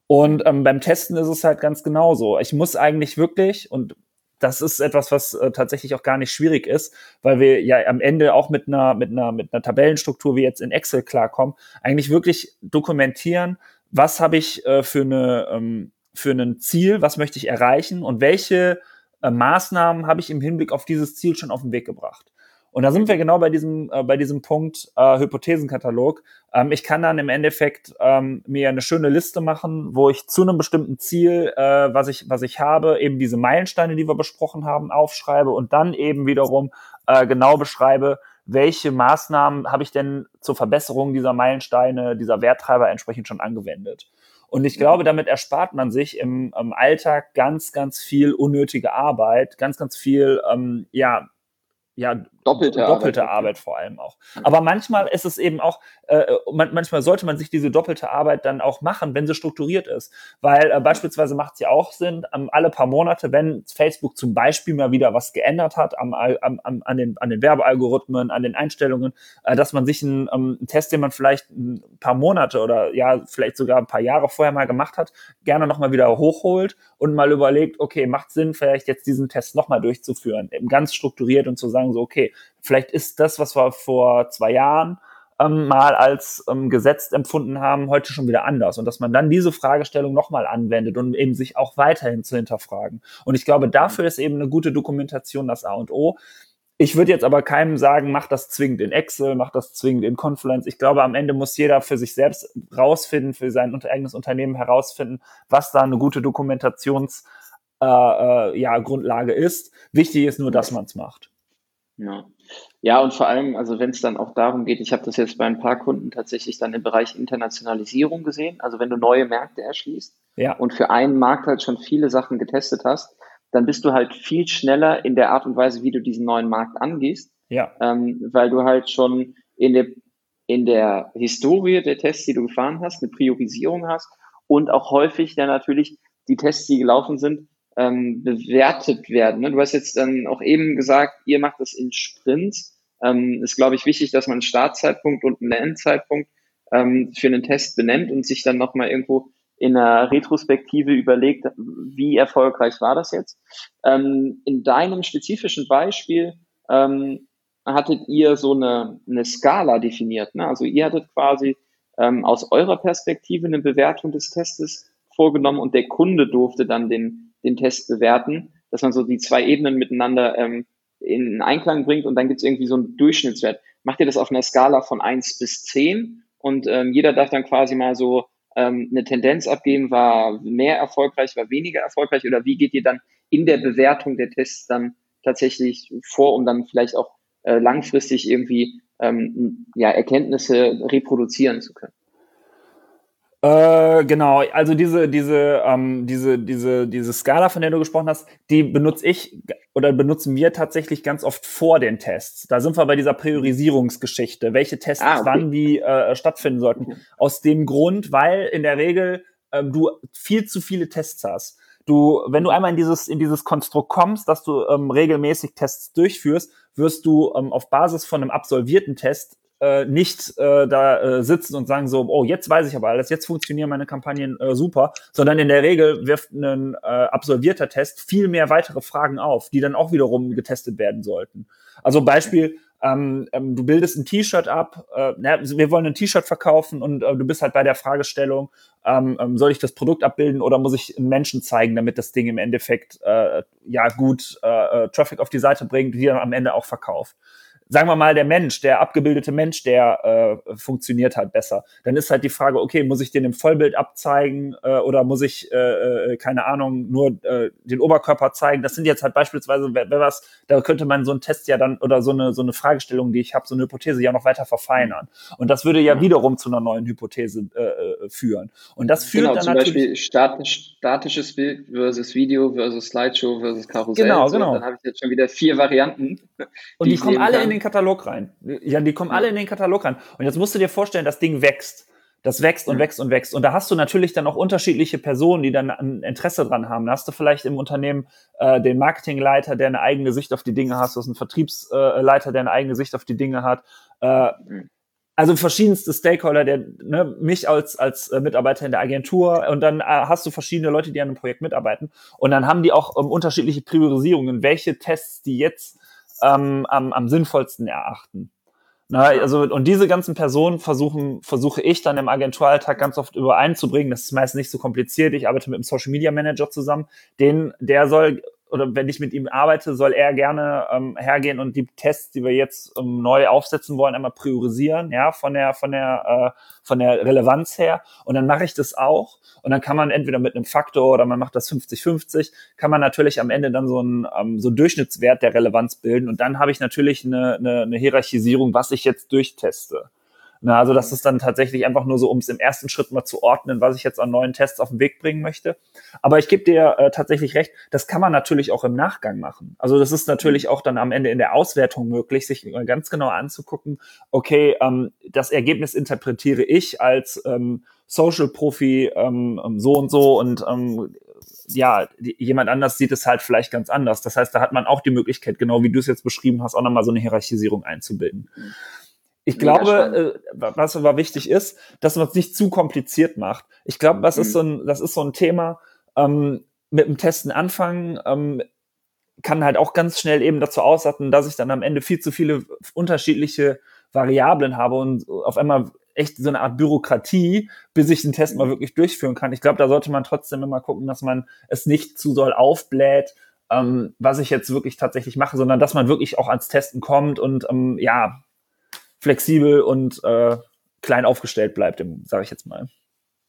Und ähm, beim Testen ist es halt ganz genauso. Ich muss eigentlich wirklich, und das ist etwas, was äh, tatsächlich auch gar nicht schwierig ist, weil wir ja am Ende auch mit einer, mit einer, mit einer Tabellenstruktur wie jetzt in Excel klarkommen, eigentlich wirklich dokumentieren, was habe ich äh, für eine, ähm, für ein Ziel, was möchte ich erreichen und welche äh, Maßnahmen habe ich im Hinblick auf dieses Ziel schon auf den Weg gebracht. Und da sind wir genau bei diesem, äh, bei diesem Punkt äh, Hypothesenkatalog. Ähm, ich kann dann im Endeffekt ähm, mir eine schöne Liste machen, wo ich zu einem bestimmten Ziel, äh, was, ich, was ich habe, eben diese Meilensteine, die wir besprochen haben, aufschreibe und dann eben wiederum äh, genau beschreibe, welche Maßnahmen habe ich denn zur Verbesserung dieser Meilensteine, dieser Werttreiber entsprechend schon angewendet. Und ich glaube, damit erspart man sich im, im Alltag ganz, ganz viel unnötige Arbeit, ganz, ganz viel, ähm, ja, ja, doppelte, doppelte Arbeit. Arbeit. vor allem auch. Aber manchmal ist es eben auch, äh, man, manchmal sollte man sich diese doppelte Arbeit dann auch machen, wenn sie strukturiert ist. Weil äh, beispielsweise macht es ja auch Sinn, ähm, alle paar Monate, wenn Facebook zum Beispiel mal wieder was geändert hat am, am, am, an, den, an den Werbealgorithmen, an den Einstellungen, äh, dass man sich einen, ähm, einen Test, den man vielleicht ein paar Monate oder ja, vielleicht sogar ein paar Jahre vorher mal gemacht hat, gerne nochmal wieder hochholt und mal überlegt, okay, macht Sinn, vielleicht jetzt diesen Test nochmal durchzuführen, eben ganz strukturiert und zu sagen, so, okay, Vielleicht ist das, was wir vor zwei Jahren ähm, mal als ähm, gesetzt empfunden haben, heute schon wieder anders. Und dass man dann diese Fragestellung nochmal anwendet und eben sich auch weiterhin zu hinterfragen. Und ich glaube, dafür ist eben eine gute Dokumentation das A und O. Ich würde jetzt aber keinem sagen, mach das zwingend in Excel, mach das zwingend in Confluence. Ich glaube, am Ende muss jeder für sich selbst rausfinden, für sein eigenes Unternehmen herausfinden, was da eine gute Dokumentations äh, äh, ja, ist. Wichtig ist nur, dass man es macht. Ja. ja, und vor allem, also wenn es dann auch darum geht, ich habe das jetzt bei ein paar Kunden tatsächlich dann im Bereich Internationalisierung gesehen, also wenn du neue Märkte erschließt ja. und für einen Markt halt schon viele Sachen getestet hast, dann bist du halt viel schneller in der Art und Weise, wie du diesen neuen Markt angehst, ja. ähm, weil du halt schon in der, in der Historie der Tests, die du gefahren hast, eine Priorisierung hast und auch häufig dann natürlich die Tests, die gelaufen sind, ähm, bewertet werden. Ne? Du hast jetzt dann auch eben gesagt, ihr macht das in Sprints. Ähm, ist, glaube ich, wichtig, dass man einen Startzeitpunkt und einen Endzeitpunkt ähm, für einen Test benennt und sich dann nochmal irgendwo in einer Retrospektive überlegt, wie erfolgreich war das jetzt. Ähm, in deinem spezifischen Beispiel ähm, hattet ihr so eine, eine Skala definiert. Ne? Also ihr hattet quasi ähm, aus eurer Perspektive eine Bewertung des Testes vorgenommen und der Kunde durfte dann den den Test bewerten, dass man so die zwei Ebenen miteinander ähm, in Einklang bringt und dann gibt es irgendwie so einen Durchschnittswert. Macht ihr das auf einer Skala von eins bis zehn und ähm, jeder darf dann quasi mal so ähm, eine Tendenz abgeben, war mehr erfolgreich, war weniger erfolgreich oder wie geht ihr dann in der Bewertung der Tests dann tatsächlich vor, um dann vielleicht auch äh, langfristig irgendwie ähm, ja, Erkenntnisse reproduzieren zu können? Äh, genau, also diese, diese, ähm, diese, diese, diese Skala, von der du gesprochen hast, die benutze ich oder benutzen wir tatsächlich ganz oft vor den Tests. Da sind wir bei dieser Priorisierungsgeschichte, welche Tests ah, okay. wann wie äh, stattfinden sollten. Okay. Aus dem Grund, weil in der Regel ähm, du viel zu viele Tests hast. Du, wenn du einmal in dieses, in dieses Konstrukt kommst, dass du ähm, regelmäßig Tests durchführst, wirst du ähm, auf Basis von einem absolvierten Test äh, nicht äh, da äh, sitzen und sagen so, oh, jetzt weiß ich aber alles, jetzt funktionieren meine Kampagnen äh, super, sondern in der Regel wirft ein äh, absolvierter Test viel mehr weitere Fragen auf, die dann auch wiederum getestet werden sollten. Also Beispiel, ähm, ähm, du bildest ein T-Shirt ab, äh, na, wir wollen ein T-Shirt verkaufen und äh, du bist halt bei der Fragestellung, ähm, ähm, soll ich das Produkt abbilden oder muss ich einen Menschen zeigen, damit das Ding im Endeffekt äh, ja gut äh, äh Traffic auf die Seite bringt, die dann am Ende auch verkauft sagen wir mal, der Mensch, der abgebildete Mensch, der äh, funktioniert halt besser. Dann ist halt die Frage, okay, muss ich den im Vollbild abzeigen äh, oder muss ich, äh, äh, keine Ahnung, nur äh, den Oberkörper zeigen? Das sind jetzt halt beispielsweise, wenn was, da könnte man so einen Test ja dann oder so eine, so eine Fragestellung, die ich habe, so eine Hypothese ja noch weiter verfeinern. Und das würde ja wiederum zu einer neuen Hypothese äh, äh führen. Und das führt genau, dann zum natürlich. Beispiel statisch, statisches Bild versus Video versus Slideshow versus Karussell. Genau, so, genau. Dann habe ich jetzt schon wieder vier Varianten. Und die, die kommen alle in den Katalog rein. Ja, die kommen alle in den Katalog rein. Und jetzt musst du dir vorstellen, das Ding wächst. Das wächst und wächst und wächst. Und da hast du natürlich dann auch unterschiedliche Personen, die dann ein Interesse dran haben. Da hast du vielleicht im Unternehmen äh, den Marketingleiter, der eine eigene Sicht auf die Dinge hat. Du hast einen Vertriebsleiter, der eine eigene Sicht auf die Dinge hat. Äh, also verschiedenste Stakeholder, der ne, mich als als äh, Mitarbeiter in der Agentur und dann äh, hast du verschiedene Leute, die an einem Projekt mitarbeiten und dann haben die auch ähm, unterschiedliche Priorisierungen, welche Tests die jetzt ähm, am, am sinnvollsten erachten. Na, also, und diese ganzen Personen versuchen, versuche ich dann im Agenturalltag ganz oft übereinzubringen. Das ist meist nicht so kompliziert. Ich arbeite mit einem Social Media Manager zusammen. Den, der soll oder wenn ich mit ihm arbeite, soll er gerne ähm, hergehen und die Tests, die wir jetzt ähm, neu aufsetzen wollen, einmal priorisieren, ja, von der von der äh, von der Relevanz her. Und dann mache ich das auch. Und dann kann man entweder mit einem Faktor oder man macht das 50-50, kann man natürlich am Ende dann so einen ähm, so einen Durchschnittswert der Relevanz bilden. Und dann habe ich natürlich eine, eine, eine Hierarchisierung, was ich jetzt durchteste. Na, also das ist dann tatsächlich einfach nur so, um es im ersten Schritt mal zu ordnen, was ich jetzt an neuen Tests auf den Weg bringen möchte. Aber ich gebe dir äh, tatsächlich recht, das kann man natürlich auch im Nachgang machen. Also das ist natürlich auch dann am Ende in der Auswertung möglich, sich ganz genau anzugucken, okay, ähm, das Ergebnis interpretiere ich als ähm, Social-Profi ähm, ähm so und so und ähm, ja, jemand anders sieht es halt vielleicht ganz anders. Das heißt, da hat man auch die Möglichkeit, genau wie du es jetzt beschrieben hast, auch nochmal so eine Hierarchisierung einzubilden. Mhm. Ich glaube, äh, was aber wichtig ist, dass man es nicht zu kompliziert macht. Ich glaube, das mhm. ist so ein, das ist so ein Thema, ähm, mit dem Testen anfangen, ähm, kann halt auch ganz schnell eben dazu aussatten, dass ich dann am Ende viel zu viele unterschiedliche Variablen habe und auf einmal echt so eine Art Bürokratie, bis ich den Test mal wirklich durchführen kann. Ich glaube, da sollte man trotzdem immer gucken, dass man es nicht zu doll aufbläht, ähm, was ich jetzt wirklich tatsächlich mache, sondern dass man wirklich auch ans Testen kommt und ähm, ja, flexibel und äh, klein aufgestellt bleibt, sage ich jetzt mal.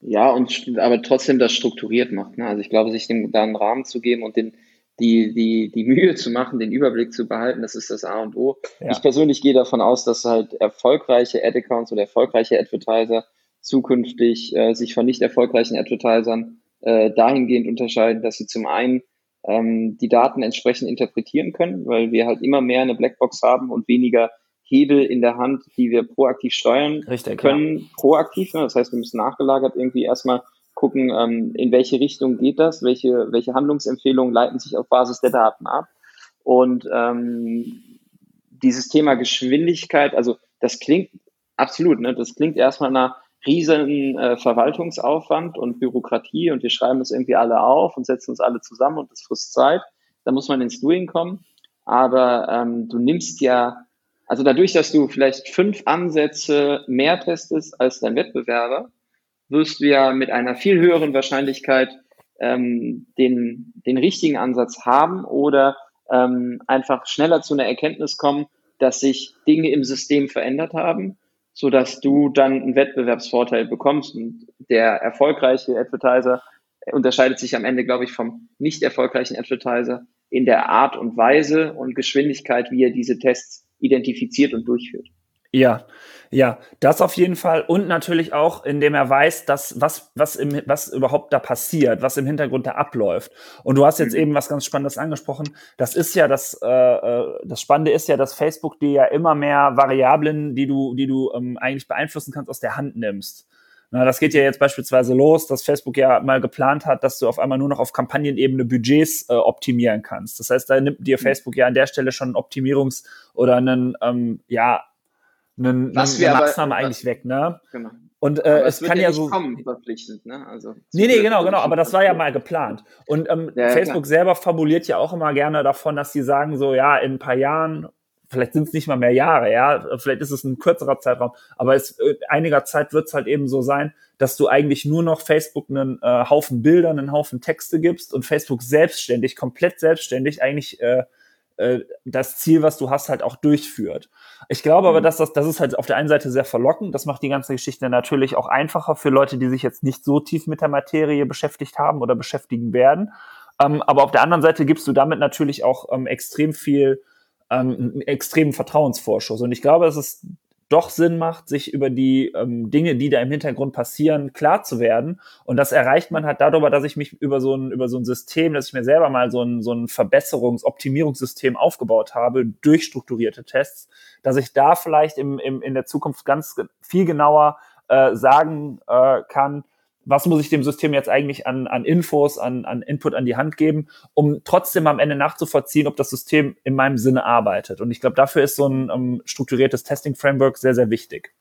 Ja, und aber trotzdem das strukturiert macht. Ne? Also ich glaube, sich dem da einen Rahmen zu geben und den, die, die, die Mühe zu machen, den Überblick zu behalten, das ist das A und O. Ja. Ich persönlich gehe davon aus, dass halt erfolgreiche Ad-Accounts oder erfolgreiche Advertiser zukünftig äh, sich von nicht erfolgreichen Advertisern äh, dahingehend unterscheiden, dass sie zum einen ähm, die Daten entsprechend interpretieren können, weil wir halt immer mehr eine Blackbox haben und weniger Hebel in der Hand, die wir proaktiv steuern Richtig, können, ja. proaktiv. Ne? Das heißt, wir müssen nachgelagert irgendwie erstmal gucken, ähm, in welche Richtung geht das, welche, welche Handlungsempfehlungen leiten sich auf Basis der Daten ab. Und ähm, dieses Thema Geschwindigkeit, also das klingt absolut, ne? das klingt erstmal nach riesen äh, Verwaltungsaufwand und Bürokratie und wir schreiben es irgendwie alle auf und setzen uns alle zusammen und das frisst Zeit. Da muss man ins Doing kommen. Aber ähm, du nimmst ja also dadurch, dass du vielleicht fünf Ansätze mehr testest als dein Wettbewerber, wirst du ja mit einer viel höheren Wahrscheinlichkeit ähm, den, den richtigen Ansatz haben oder ähm, einfach schneller zu einer Erkenntnis kommen, dass sich Dinge im System verändert haben, so dass du dann einen Wettbewerbsvorteil bekommst. Und der erfolgreiche Advertiser unterscheidet sich am Ende, glaube ich, vom nicht erfolgreichen Advertiser in der Art und Weise und Geschwindigkeit, wie er diese Tests identifiziert und durchführt. Ja, ja, das auf jeden Fall und natürlich auch, indem er weiß, dass was was im was überhaupt da passiert, was im Hintergrund da abläuft. Und du hast jetzt mhm. eben was ganz Spannendes angesprochen. Das ist ja das äh, äh, das Spannende ist ja, dass Facebook dir ja immer mehr Variablen, die du die du ähm, eigentlich beeinflussen kannst, aus der Hand nimmst. Na, das geht ja jetzt beispielsweise los, dass Facebook ja mal geplant hat, dass du auf einmal nur noch auf Kampagnenebene Budgets äh, optimieren kannst. Das heißt, da nimmt dir mhm. Facebook ja an der Stelle schon einen Optimierungs- oder einen, ähm, ja, einen, eine Maßnahme aber, eigentlich weg, ne? Genau. Und äh, es, es kann ja, ja so. Kommen, verpflichtend, ne? Also, nee, nee, genau, genau, aber das war ja mal geplant. Und ähm, ja, Facebook klar. selber fabuliert ja auch immer gerne davon, dass sie sagen, so, ja, in ein paar Jahren, vielleicht sind es nicht mal mehr Jahre, ja, vielleicht ist es ein kürzerer Zeitraum, aber es, äh, einiger Zeit wird es halt eben so sein, dass du eigentlich nur noch Facebook einen äh, Haufen Bilder, einen Haufen Texte gibst und Facebook selbstständig, komplett selbstständig eigentlich äh, äh, das Ziel, was du hast, halt auch durchführt. Ich glaube aber, mhm. dass das, das ist halt auf der einen Seite sehr verlockend. Das macht die ganze Geschichte natürlich auch einfacher für Leute, die sich jetzt nicht so tief mit der Materie beschäftigt haben oder beschäftigen werden. Ähm, aber auf der anderen Seite gibst du damit natürlich auch ähm, extrem viel ähm, extremen Vertrauensvorschuss. Und ich glaube, es ist doch Sinn macht, sich über die ähm, Dinge, die da im Hintergrund passieren, klar zu werden. Und das erreicht man halt darüber, dass ich mich über so ein, über so ein System, dass ich mir selber mal so ein, so ein Verbesserungs-, Optimierungssystem aufgebaut habe, durch strukturierte Tests, dass ich da vielleicht im, im, in der Zukunft ganz viel genauer äh, sagen äh, kann, was muss ich dem System jetzt eigentlich an, an Infos, an, an Input an die Hand geben, um trotzdem am Ende nachzuvollziehen, ob das System in meinem Sinne arbeitet. Und ich glaube, dafür ist so ein um, ähm, strukturiertes Testing-Framework sehr, sehr wichtig.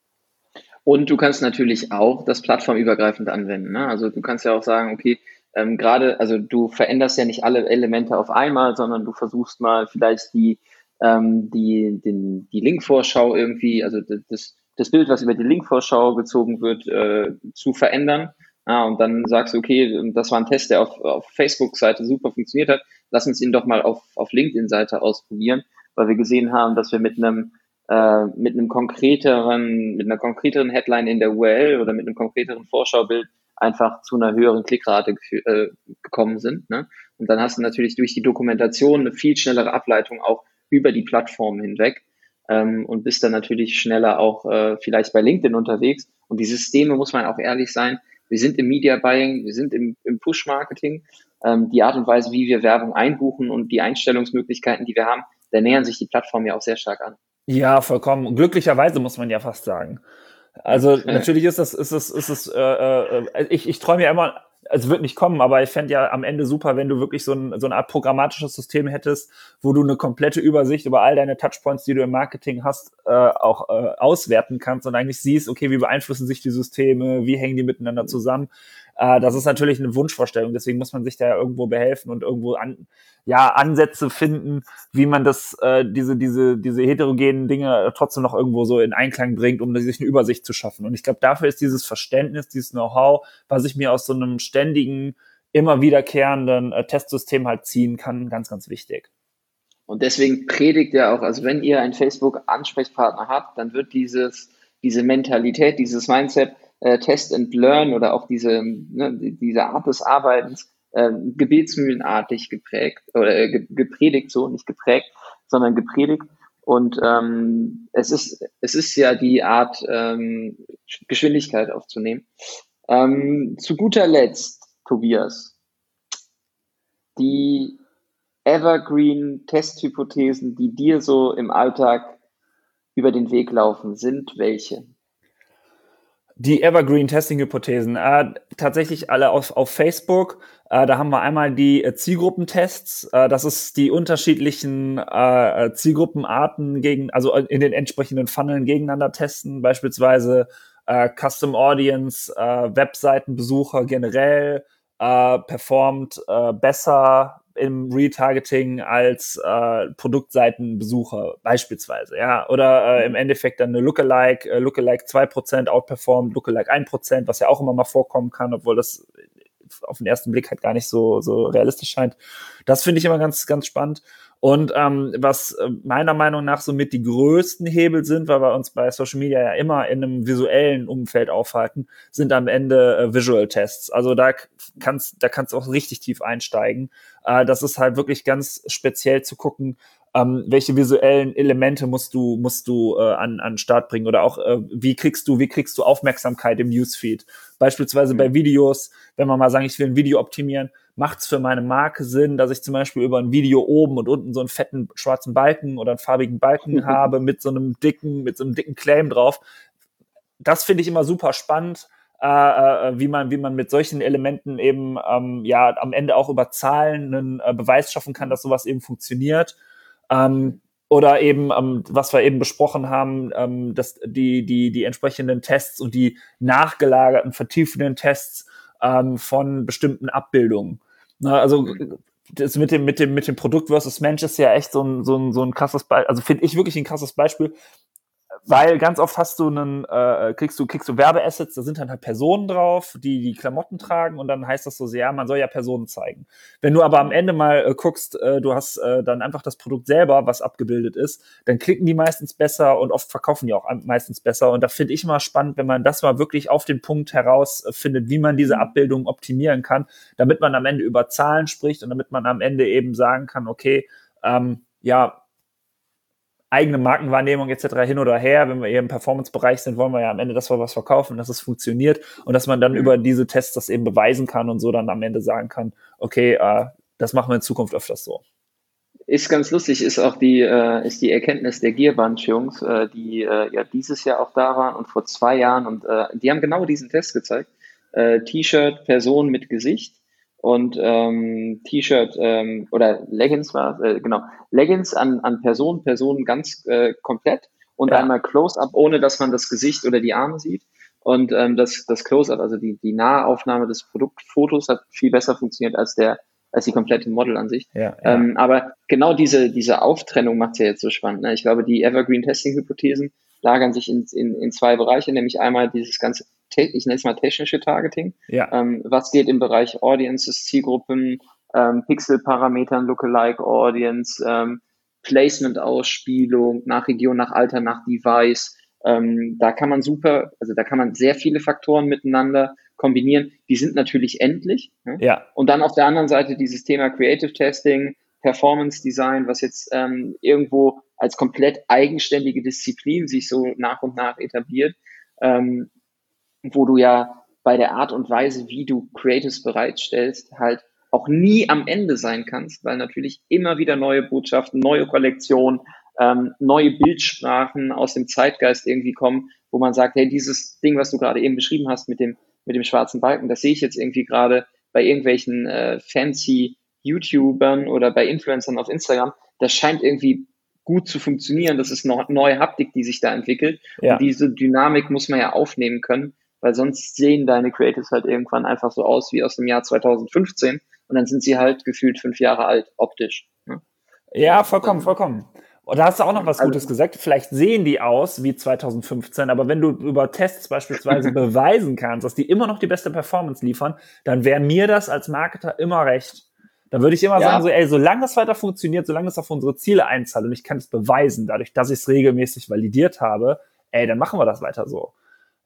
Und du kannst natürlich auch das plattformübergreifend anwenden. Ne? Also du kannst ja auch sagen, okay, ähm, gerade, also du veränderst ja nicht alle Elemente auf einmal, sondern du versuchst mal vielleicht die, ähm, die, den, die Link-Vorschau irgendwie, also das, das Bild, was über die Link-Vorschau gezogen wird, äh, zu verändern Ah, und dann sagst du, okay, das war ein Test, der auf, auf Facebook-Seite super funktioniert hat. Lass uns ihn doch mal auf, auf LinkedIn-Seite ausprobieren, weil wir gesehen haben, dass wir mit einem äh, mit einem konkreteren, mit einer konkreteren Headline in der URL oder mit einem konkreteren Vorschaubild einfach zu einer höheren Klickrate äh, gekommen sind. Ne? Und dann hast du natürlich durch die Dokumentation eine viel schnellere Ableitung auch über die Plattform hinweg ähm, und bist dann natürlich schneller auch äh, vielleicht bei LinkedIn unterwegs. Und die Systeme, muss man auch ehrlich sein, wir sind im Media Buying, wir sind im, im Push-Marketing. Ähm, die Art und Weise, wie wir Werbung einbuchen und die Einstellungsmöglichkeiten, die wir haben, da nähern sich die Plattformen ja auch sehr stark an. Ja, vollkommen. Glücklicherweise muss man ja fast sagen. Also (laughs) natürlich ist das, ist es, ist es, äh, äh, ich, ich träume ja immer es wird nicht kommen, aber ich fände ja am Ende super, wenn du wirklich so, ein, so eine Art programmatisches System hättest, wo du eine komplette Übersicht über all deine Touchpoints, die du im Marketing hast, äh, auch äh, auswerten kannst und eigentlich siehst, okay, wie beeinflussen sich die Systeme, wie hängen die miteinander zusammen. Äh, das ist natürlich eine Wunschvorstellung, deswegen muss man sich da irgendwo behelfen und irgendwo an, ja, Ansätze finden, wie man das, äh, diese, diese, diese heterogenen Dinge trotzdem noch irgendwo so in Einklang bringt, um sich eine Übersicht zu schaffen. Und ich glaube, dafür ist dieses Verständnis, dieses Know-how, was ich mir aus so einem ständigen, immer wiederkehrenden äh, Testsystem halt ziehen kann, ganz, ganz wichtig. Und deswegen predigt er auch, also wenn ihr einen Facebook-Ansprechpartner habt, dann wird dieses, diese Mentalität, dieses Mindset, äh, Test and Learn oder auch diese, ne, diese Art des Arbeitens äh, gebetsmühlenartig geprägt oder äh, gepredigt, so nicht geprägt, sondern gepredigt. Und ähm, es ist es ist ja die Art ähm, Geschwindigkeit aufzunehmen. Ähm, zu guter Letzt, Tobias, die Evergreen Testhypothesen, die dir so im Alltag über den Weg laufen, sind welche? Die Evergreen Testing Hypothesen, äh, tatsächlich alle auf, auf Facebook. Äh, da haben wir einmal die äh, Zielgruppentests. Äh, das ist die unterschiedlichen äh, Zielgruppenarten gegen, also in den entsprechenden Funneln gegeneinander testen. Beispielsweise äh, Custom Audience, äh, Webseitenbesucher generell äh, performt äh, besser im Retargeting als äh, Produktseitenbesucher beispielsweise, ja, oder äh, im Endeffekt dann eine Lookalike, äh, Lookalike 2% outperformt, Lookalike 1%, was ja auch immer mal vorkommen kann, obwohl das auf den ersten Blick halt gar nicht so, so realistisch scheint. Das finde ich immer ganz, ganz spannend. Und ähm, was äh, meiner Meinung nach somit die größten Hebel sind, weil wir uns bei Social Media ja immer in einem visuellen Umfeld aufhalten, sind am Ende äh, Visual Tests. Also da kannst, da kannst du auch richtig tief einsteigen. Äh, das ist halt wirklich ganz speziell zu gucken, ähm, welche visuellen Elemente musst du musst du äh, an an Start bringen oder auch äh, wie kriegst du wie kriegst du Aufmerksamkeit im Newsfeed beispielsweise mhm. bei Videos wenn man mal sagen ich will ein Video optimieren macht es für meine Marke Sinn dass ich zum Beispiel über ein Video oben und unten so einen fetten schwarzen Balken oder einen farbigen Balken (laughs) habe mit so einem dicken mit so einem dicken Claim drauf das finde ich immer super spannend äh, äh, wie man wie man mit solchen Elementen eben ähm, ja am Ende auch über Zahlen einen äh, Beweis schaffen kann, dass sowas eben funktioniert. Ähm, oder eben, ähm, was wir eben besprochen haben, ähm, dass die, die, die entsprechenden Tests und die nachgelagerten, vertiefenden Tests ähm, von bestimmten Abbildungen. Na, also das mit dem, mit dem, mit dem Produkt versus Mensch ist ja echt so ein, so ein, so ein krasses Beispiel, also finde ich wirklich ein krasses Beispiel, weil ganz oft hast du einen, äh, kriegst du, kriegst du Werbeassets, da sind dann halt Personen drauf, die die Klamotten tragen und dann heißt das so sehr, man soll ja Personen zeigen. Wenn du aber am Ende mal äh, guckst, äh, du hast äh, dann einfach das Produkt selber, was abgebildet ist, dann klicken die meistens besser und oft verkaufen die auch meistens besser. Und da finde ich mal spannend, wenn man das mal wirklich auf den Punkt herausfindet, wie man diese. Abbildung optimieren kann, damit man am Ende über Zahlen spricht und damit man am Ende eben sagen kann, okay, ähm, ja, eigene Markenwahrnehmung etc. hin oder her. Wenn wir eher im Performance-Bereich sind, wollen wir ja am Ende, dass wir was verkaufen, dass es funktioniert und dass man dann mhm. über diese Tests das eben beweisen kann und so dann am Ende sagen kann, okay, äh, das machen wir in Zukunft öfters so. Ist ganz lustig, ist auch die, äh, ist die Erkenntnis der Gearbunch-Jungs, äh, die äh, ja dieses Jahr auch da waren und vor zwei Jahren und äh, die haben genau diesen Test gezeigt. Äh, T-Shirt, Person mit Gesicht und ähm, T-Shirt ähm, oder Leggings war äh, genau Leggings an an Person Person ganz äh, komplett und ja. einmal Close-up ohne dass man das Gesicht oder die Arme sieht und ähm, das das Close-up also die die Nahaufnahme des Produktfotos hat viel besser funktioniert als der als die komplette Modelansicht. Ja, ja. Ähm, aber genau diese diese Auftrennung macht ja jetzt so spannend. Ne? Ich glaube die Evergreen Testing Hypothesen lagern sich in, in, in zwei Bereiche, nämlich einmal dieses ganze ich nenne es mal technische Targeting. Ja. Ähm, was geht im Bereich Audiences, Zielgruppen, ähm, Pixel-Parametern, Lookalike Audience, ähm, Placement-Ausspielung nach Region, nach Alter, nach Device. Ähm, da kann man super, also da kann man sehr viele Faktoren miteinander kombinieren. Die sind natürlich endlich. Ne? Ja. Und dann auf der anderen Seite dieses Thema Creative Testing, Performance Design, was jetzt ähm, irgendwo als komplett eigenständige Disziplin sich so nach und nach etabliert. Ähm, wo du ja bei der Art und Weise, wie du Creatives bereitstellst, halt auch nie am Ende sein kannst, weil natürlich immer wieder neue Botschaften, neue Kollektionen, ähm, neue Bildsprachen aus dem Zeitgeist irgendwie kommen, wo man sagt, hey, dieses Ding, was du gerade eben beschrieben hast mit dem, mit dem schwarzen Balken, das sehe ich jetzt irgendwie gerade bei irgendwelchen äh, fancy YouTubern oder bei Influencern auf Instagram, das scheint irgendwie gut zu funktionieren. Das ist noch neue Haptik, die sich da entwickelt. Ja. Und diese Dynamik muss man ja aufnehmen können weil sonst sehen deine Creatives halt irgendwann einfach so aus wie aus dem Jahr 2015 und dann sind sie halt gefühlt fünf Jahre alt, optisch. Ne? Ja, vollkommen, vollkommen. Und da hast du auch noch was also, Gutes gesagt. Vielleicht sehen die aus wie 2015, aber wenn du über Tests beispielsweise (laughs) beweisen kannst, dass die immer noch die beste Performance liefern, dann wäre mir das als Marketer immer recht. Dann würde ich immer ja. sagen, so, ey, solange das weiter funktioniert, solange es auf unsere Ziele einzahlt und ich kann es beweisen, dadurch, dass ich es regelmäßig validiert habe, ey, dann machen wir das weiter so.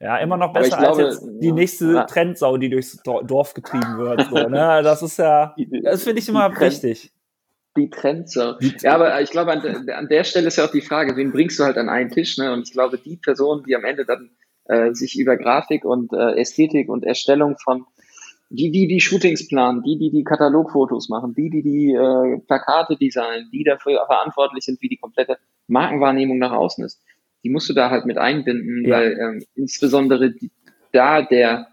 Ja, immer noch besser glaube, als jetzt die ja, nächste ja. Trendsau, die durchs Dorf getrieben wird. So, ne? Das ist ja, das finde ich immer die wichtig. Die Trendsau. Ja, aber ich glaube, an, an, der Stelle ist ja auch die Frage, wen bringst du halt an einen Tisch? Ne? Und ich glaube, die Person, die am Ende dann äh, sich über Grafik und äh, Ästhetik und Erstellung von die, die die Shootings planen, die, die die Katalogfotos machen, die, die die äh, Plakate designen, die dafür verantwortlich sind, wie die komplette Markenwahrnehmung nach außen ist die musst du da halt mit einbinden, ja. weil ähm, insbesondere die, da der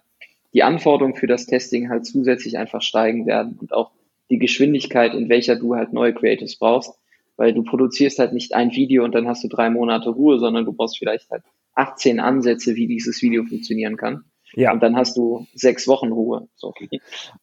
die Anforderungen für das Testing halt zusätzlich einfach steigen werden und auch die Geschwindigkeit, in welcher du halt neue Creatives brauchst, weil du produzierst halt nicht ein Video und dann hast du drei Monate Ruhe, sondern du brauchst vielleicht halt 18 Ansätze, wie dieses Video funktionieren kann. Ja. Und dann hast du sechs Wochen Ruhe. So. (laughs)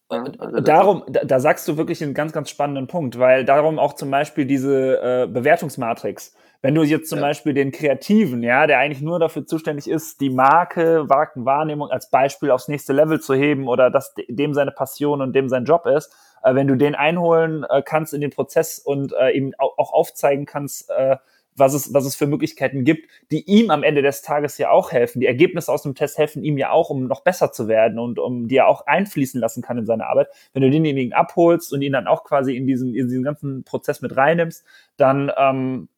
Also darum, da, da, sagst du wirklich einen ganz, ganz spannenden Punkt, weil darum auch zum Beispiel diese äh, Bewertungsmatrix. Wenn du jetzt zum ja. Beispiel den Kreativen, ja, der eigentlich nur dafür zuständig ist, die Marke, Markenwahrnehmung als Beispiel aufs nächste Level zu heben oder dass dem seine Passion und dem sein Job ist, äh, wenn du den einholen äh, kannst in den Prozess und äh, ihm auch aufzeigen kannst, äh, was es, was es für Möglichkeiten gibt, die ihm am Ende des Tages ja auch helfen. Die Ergebnisse aus dem Test helfen ihm ja auch, um noch besser zu werden und um die er auch einfließen lassen kann in seine Arbeit. Wenn du denjenigen abholst und ihn dann auch quasi in diesen, in diesen ganzen Prozess mit reinnimmst, dann ähm,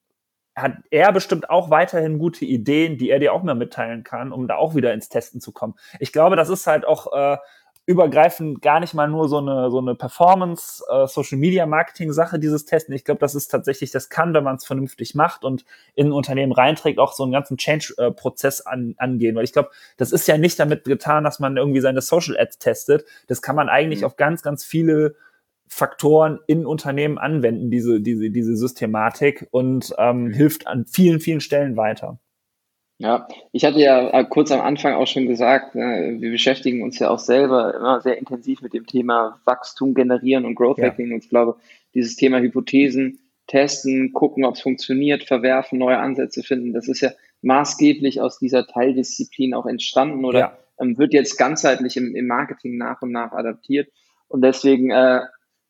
hat er bestimmt auch weiterhin gute Ideen, die er dir auch mehr mitteilen kann, um da auch wieder ins Testen zu kommen. Ich glaube, das ist halt auch äh, übergreifend gar nicht mal nur so eine, so eine Performance, äh, Social Media Marketing Sache, dieses Testen. Ich glaube, das ist tatsächlich, das kann, wenn man es vernünftig macht und in ein Unternehmen reinträgt, auch so einen ganzen Change-Prozess an, angehen. Weil ich glaube, das ist ja nicht damit getan, dass man irgendwie seine Social Ads testet. Das kann man eigentlich mhm. auf ganz, ganz viele Faktoren in Unternehmen anwenden, diese, diese, diese Systematik und ähm, mhm. hilft an vielen, vielen Stellen weiter. Ja, ich hatte ja äh, kurz am Anfang auch schon gesagt, äh, wir beschäftigen uns ja auch selber immer sehr intensiv mit dem Thema Wachstum generieren und Growth Hacking. Ja. Und ich glaube, dieses Thema Hypothesen testen, gucken, ob es funktioniert, verwerfen, neue Ansätze finden, das ist ja maßgeblich aus dieser Teildisziplin auch entstanden oder ja. ähm, wird jetzt ganzheitlich im, im Marketing nach und nach adaptiert. Und deswegen, äh,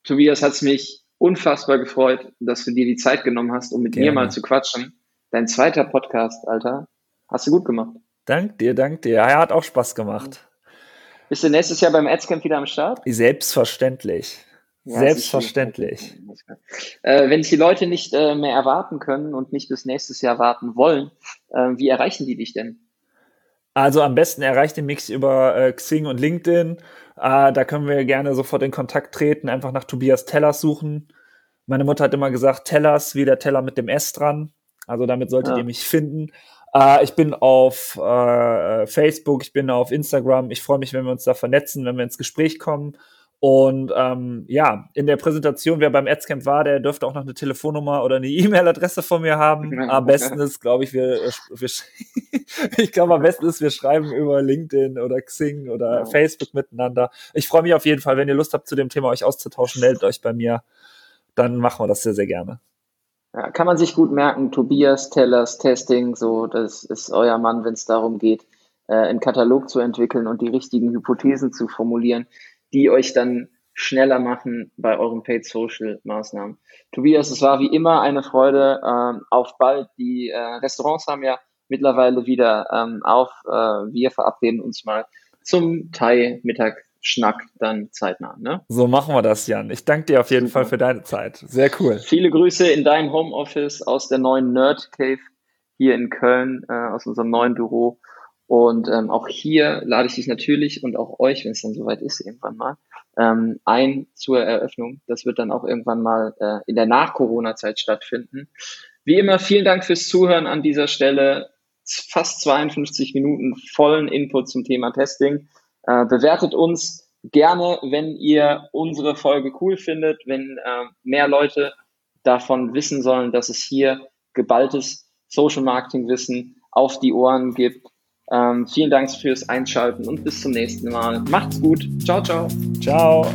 Tobias, hat es mich unfassbar gefreut, dass du dir die Zeit genommen hast, um mit Gerne. mir mal zu quatschen. Dein zweiter Podcast, Alter, hast du gut gemacht. Dank dir, dank dir. Ja, er hat auch Spaß gemacht. Bist du nächstes Jahr beim Adscamp wieder am Start? Selbstverständlich. Ja, Selbstverständlich. Äh, wenn die Leute nicht äh, mehr erwarten können und nicht bis nächstes Jahr warten wollen, äh, wie erreichen die dich denn? Also am besten erreicht ihr mich über äh, Xing und LinkedIn. Äh, da können wir gerne sofort in Kontakt treten, einfach nach Tobias Tellers suchen. Meine Mutter hat immer gesagt, Tellers wie der Teller mit dem S dran. Also damit solltet ja. ihr mich finden. Äh, ich bin auf äh, Facebook, ich bin auf Instagram. Ich freue mich, wenn wir uns da vernetzen, wenn wir ins Gespräch kommen. Und ähm, ja, in der Präsentation, wer beim Adscamp war, der dürfte auch noch eine Telefonnummer oder eine E-Mail-Adresse von mir haben. Am besten ist, glaube ich, wir, wir (laughs) ich glaube, am besten ist, wir schreiben über LinkedIn oder Xing oder ja. Facebook miteinander. Ich freue mich auf jeden Fall, wenn ihr Lust habt, zu dem Thema euch auszutauschen, meldet euch bei mir. Dann machen wir das sehr, sehr gerne. Ja, kann man sich gut merken, Tobias Tellers Testing, so, das ist euer Mann, wenn es darum geht, äh, einen Katalog zu entwickeln und die richtigen Hypothesen zu formulieren die euch dann schneller machen bei euren Paid Social Maßnahmen. Tobias, es war wie immer eine Freude. Ähm, auf bald. Die äh, Restaurants haben ja mittlerweile wieder ähm, auf. Äh, wir verabreden uns mal zum Thai-Mittag. Schnack dann zeitnah. Ne? So machen wir das, Jan. Ich danke dir auf jeden Super. Fall für deine Zeit. Sehr cool. Viele Grüße in deinem Homeoffice aus der neuen Nerd Cave hier in Köln, äh, aus unserem neuen Büro. Und ähm, auch hier lade ich dich natürlich und auch euch, wenn es dann soweit ist, irgendwann mal, ähm, ein zur Eröffnung. Das wird dann auch irgendwann mal äh, in der Nach-Corona-Zeit stattfinden. Wie immer, vielen Dank fürs Zuhören an dieser Stelle. Fast 52 Minuten vollen Input zum Thema Testing. Äh, bewertet uns gerne, wenn ihr unsere Folge cool findet, wenn äh, mehr Leute davon wissen sollen, dass es hier geballtes Social Marketing Wissen auf die Ohren gibt ähm, vielen Dank fürs Einschalten und bis zum nächsten Mal. Macht's gut. Ciao, ciao. Ciao.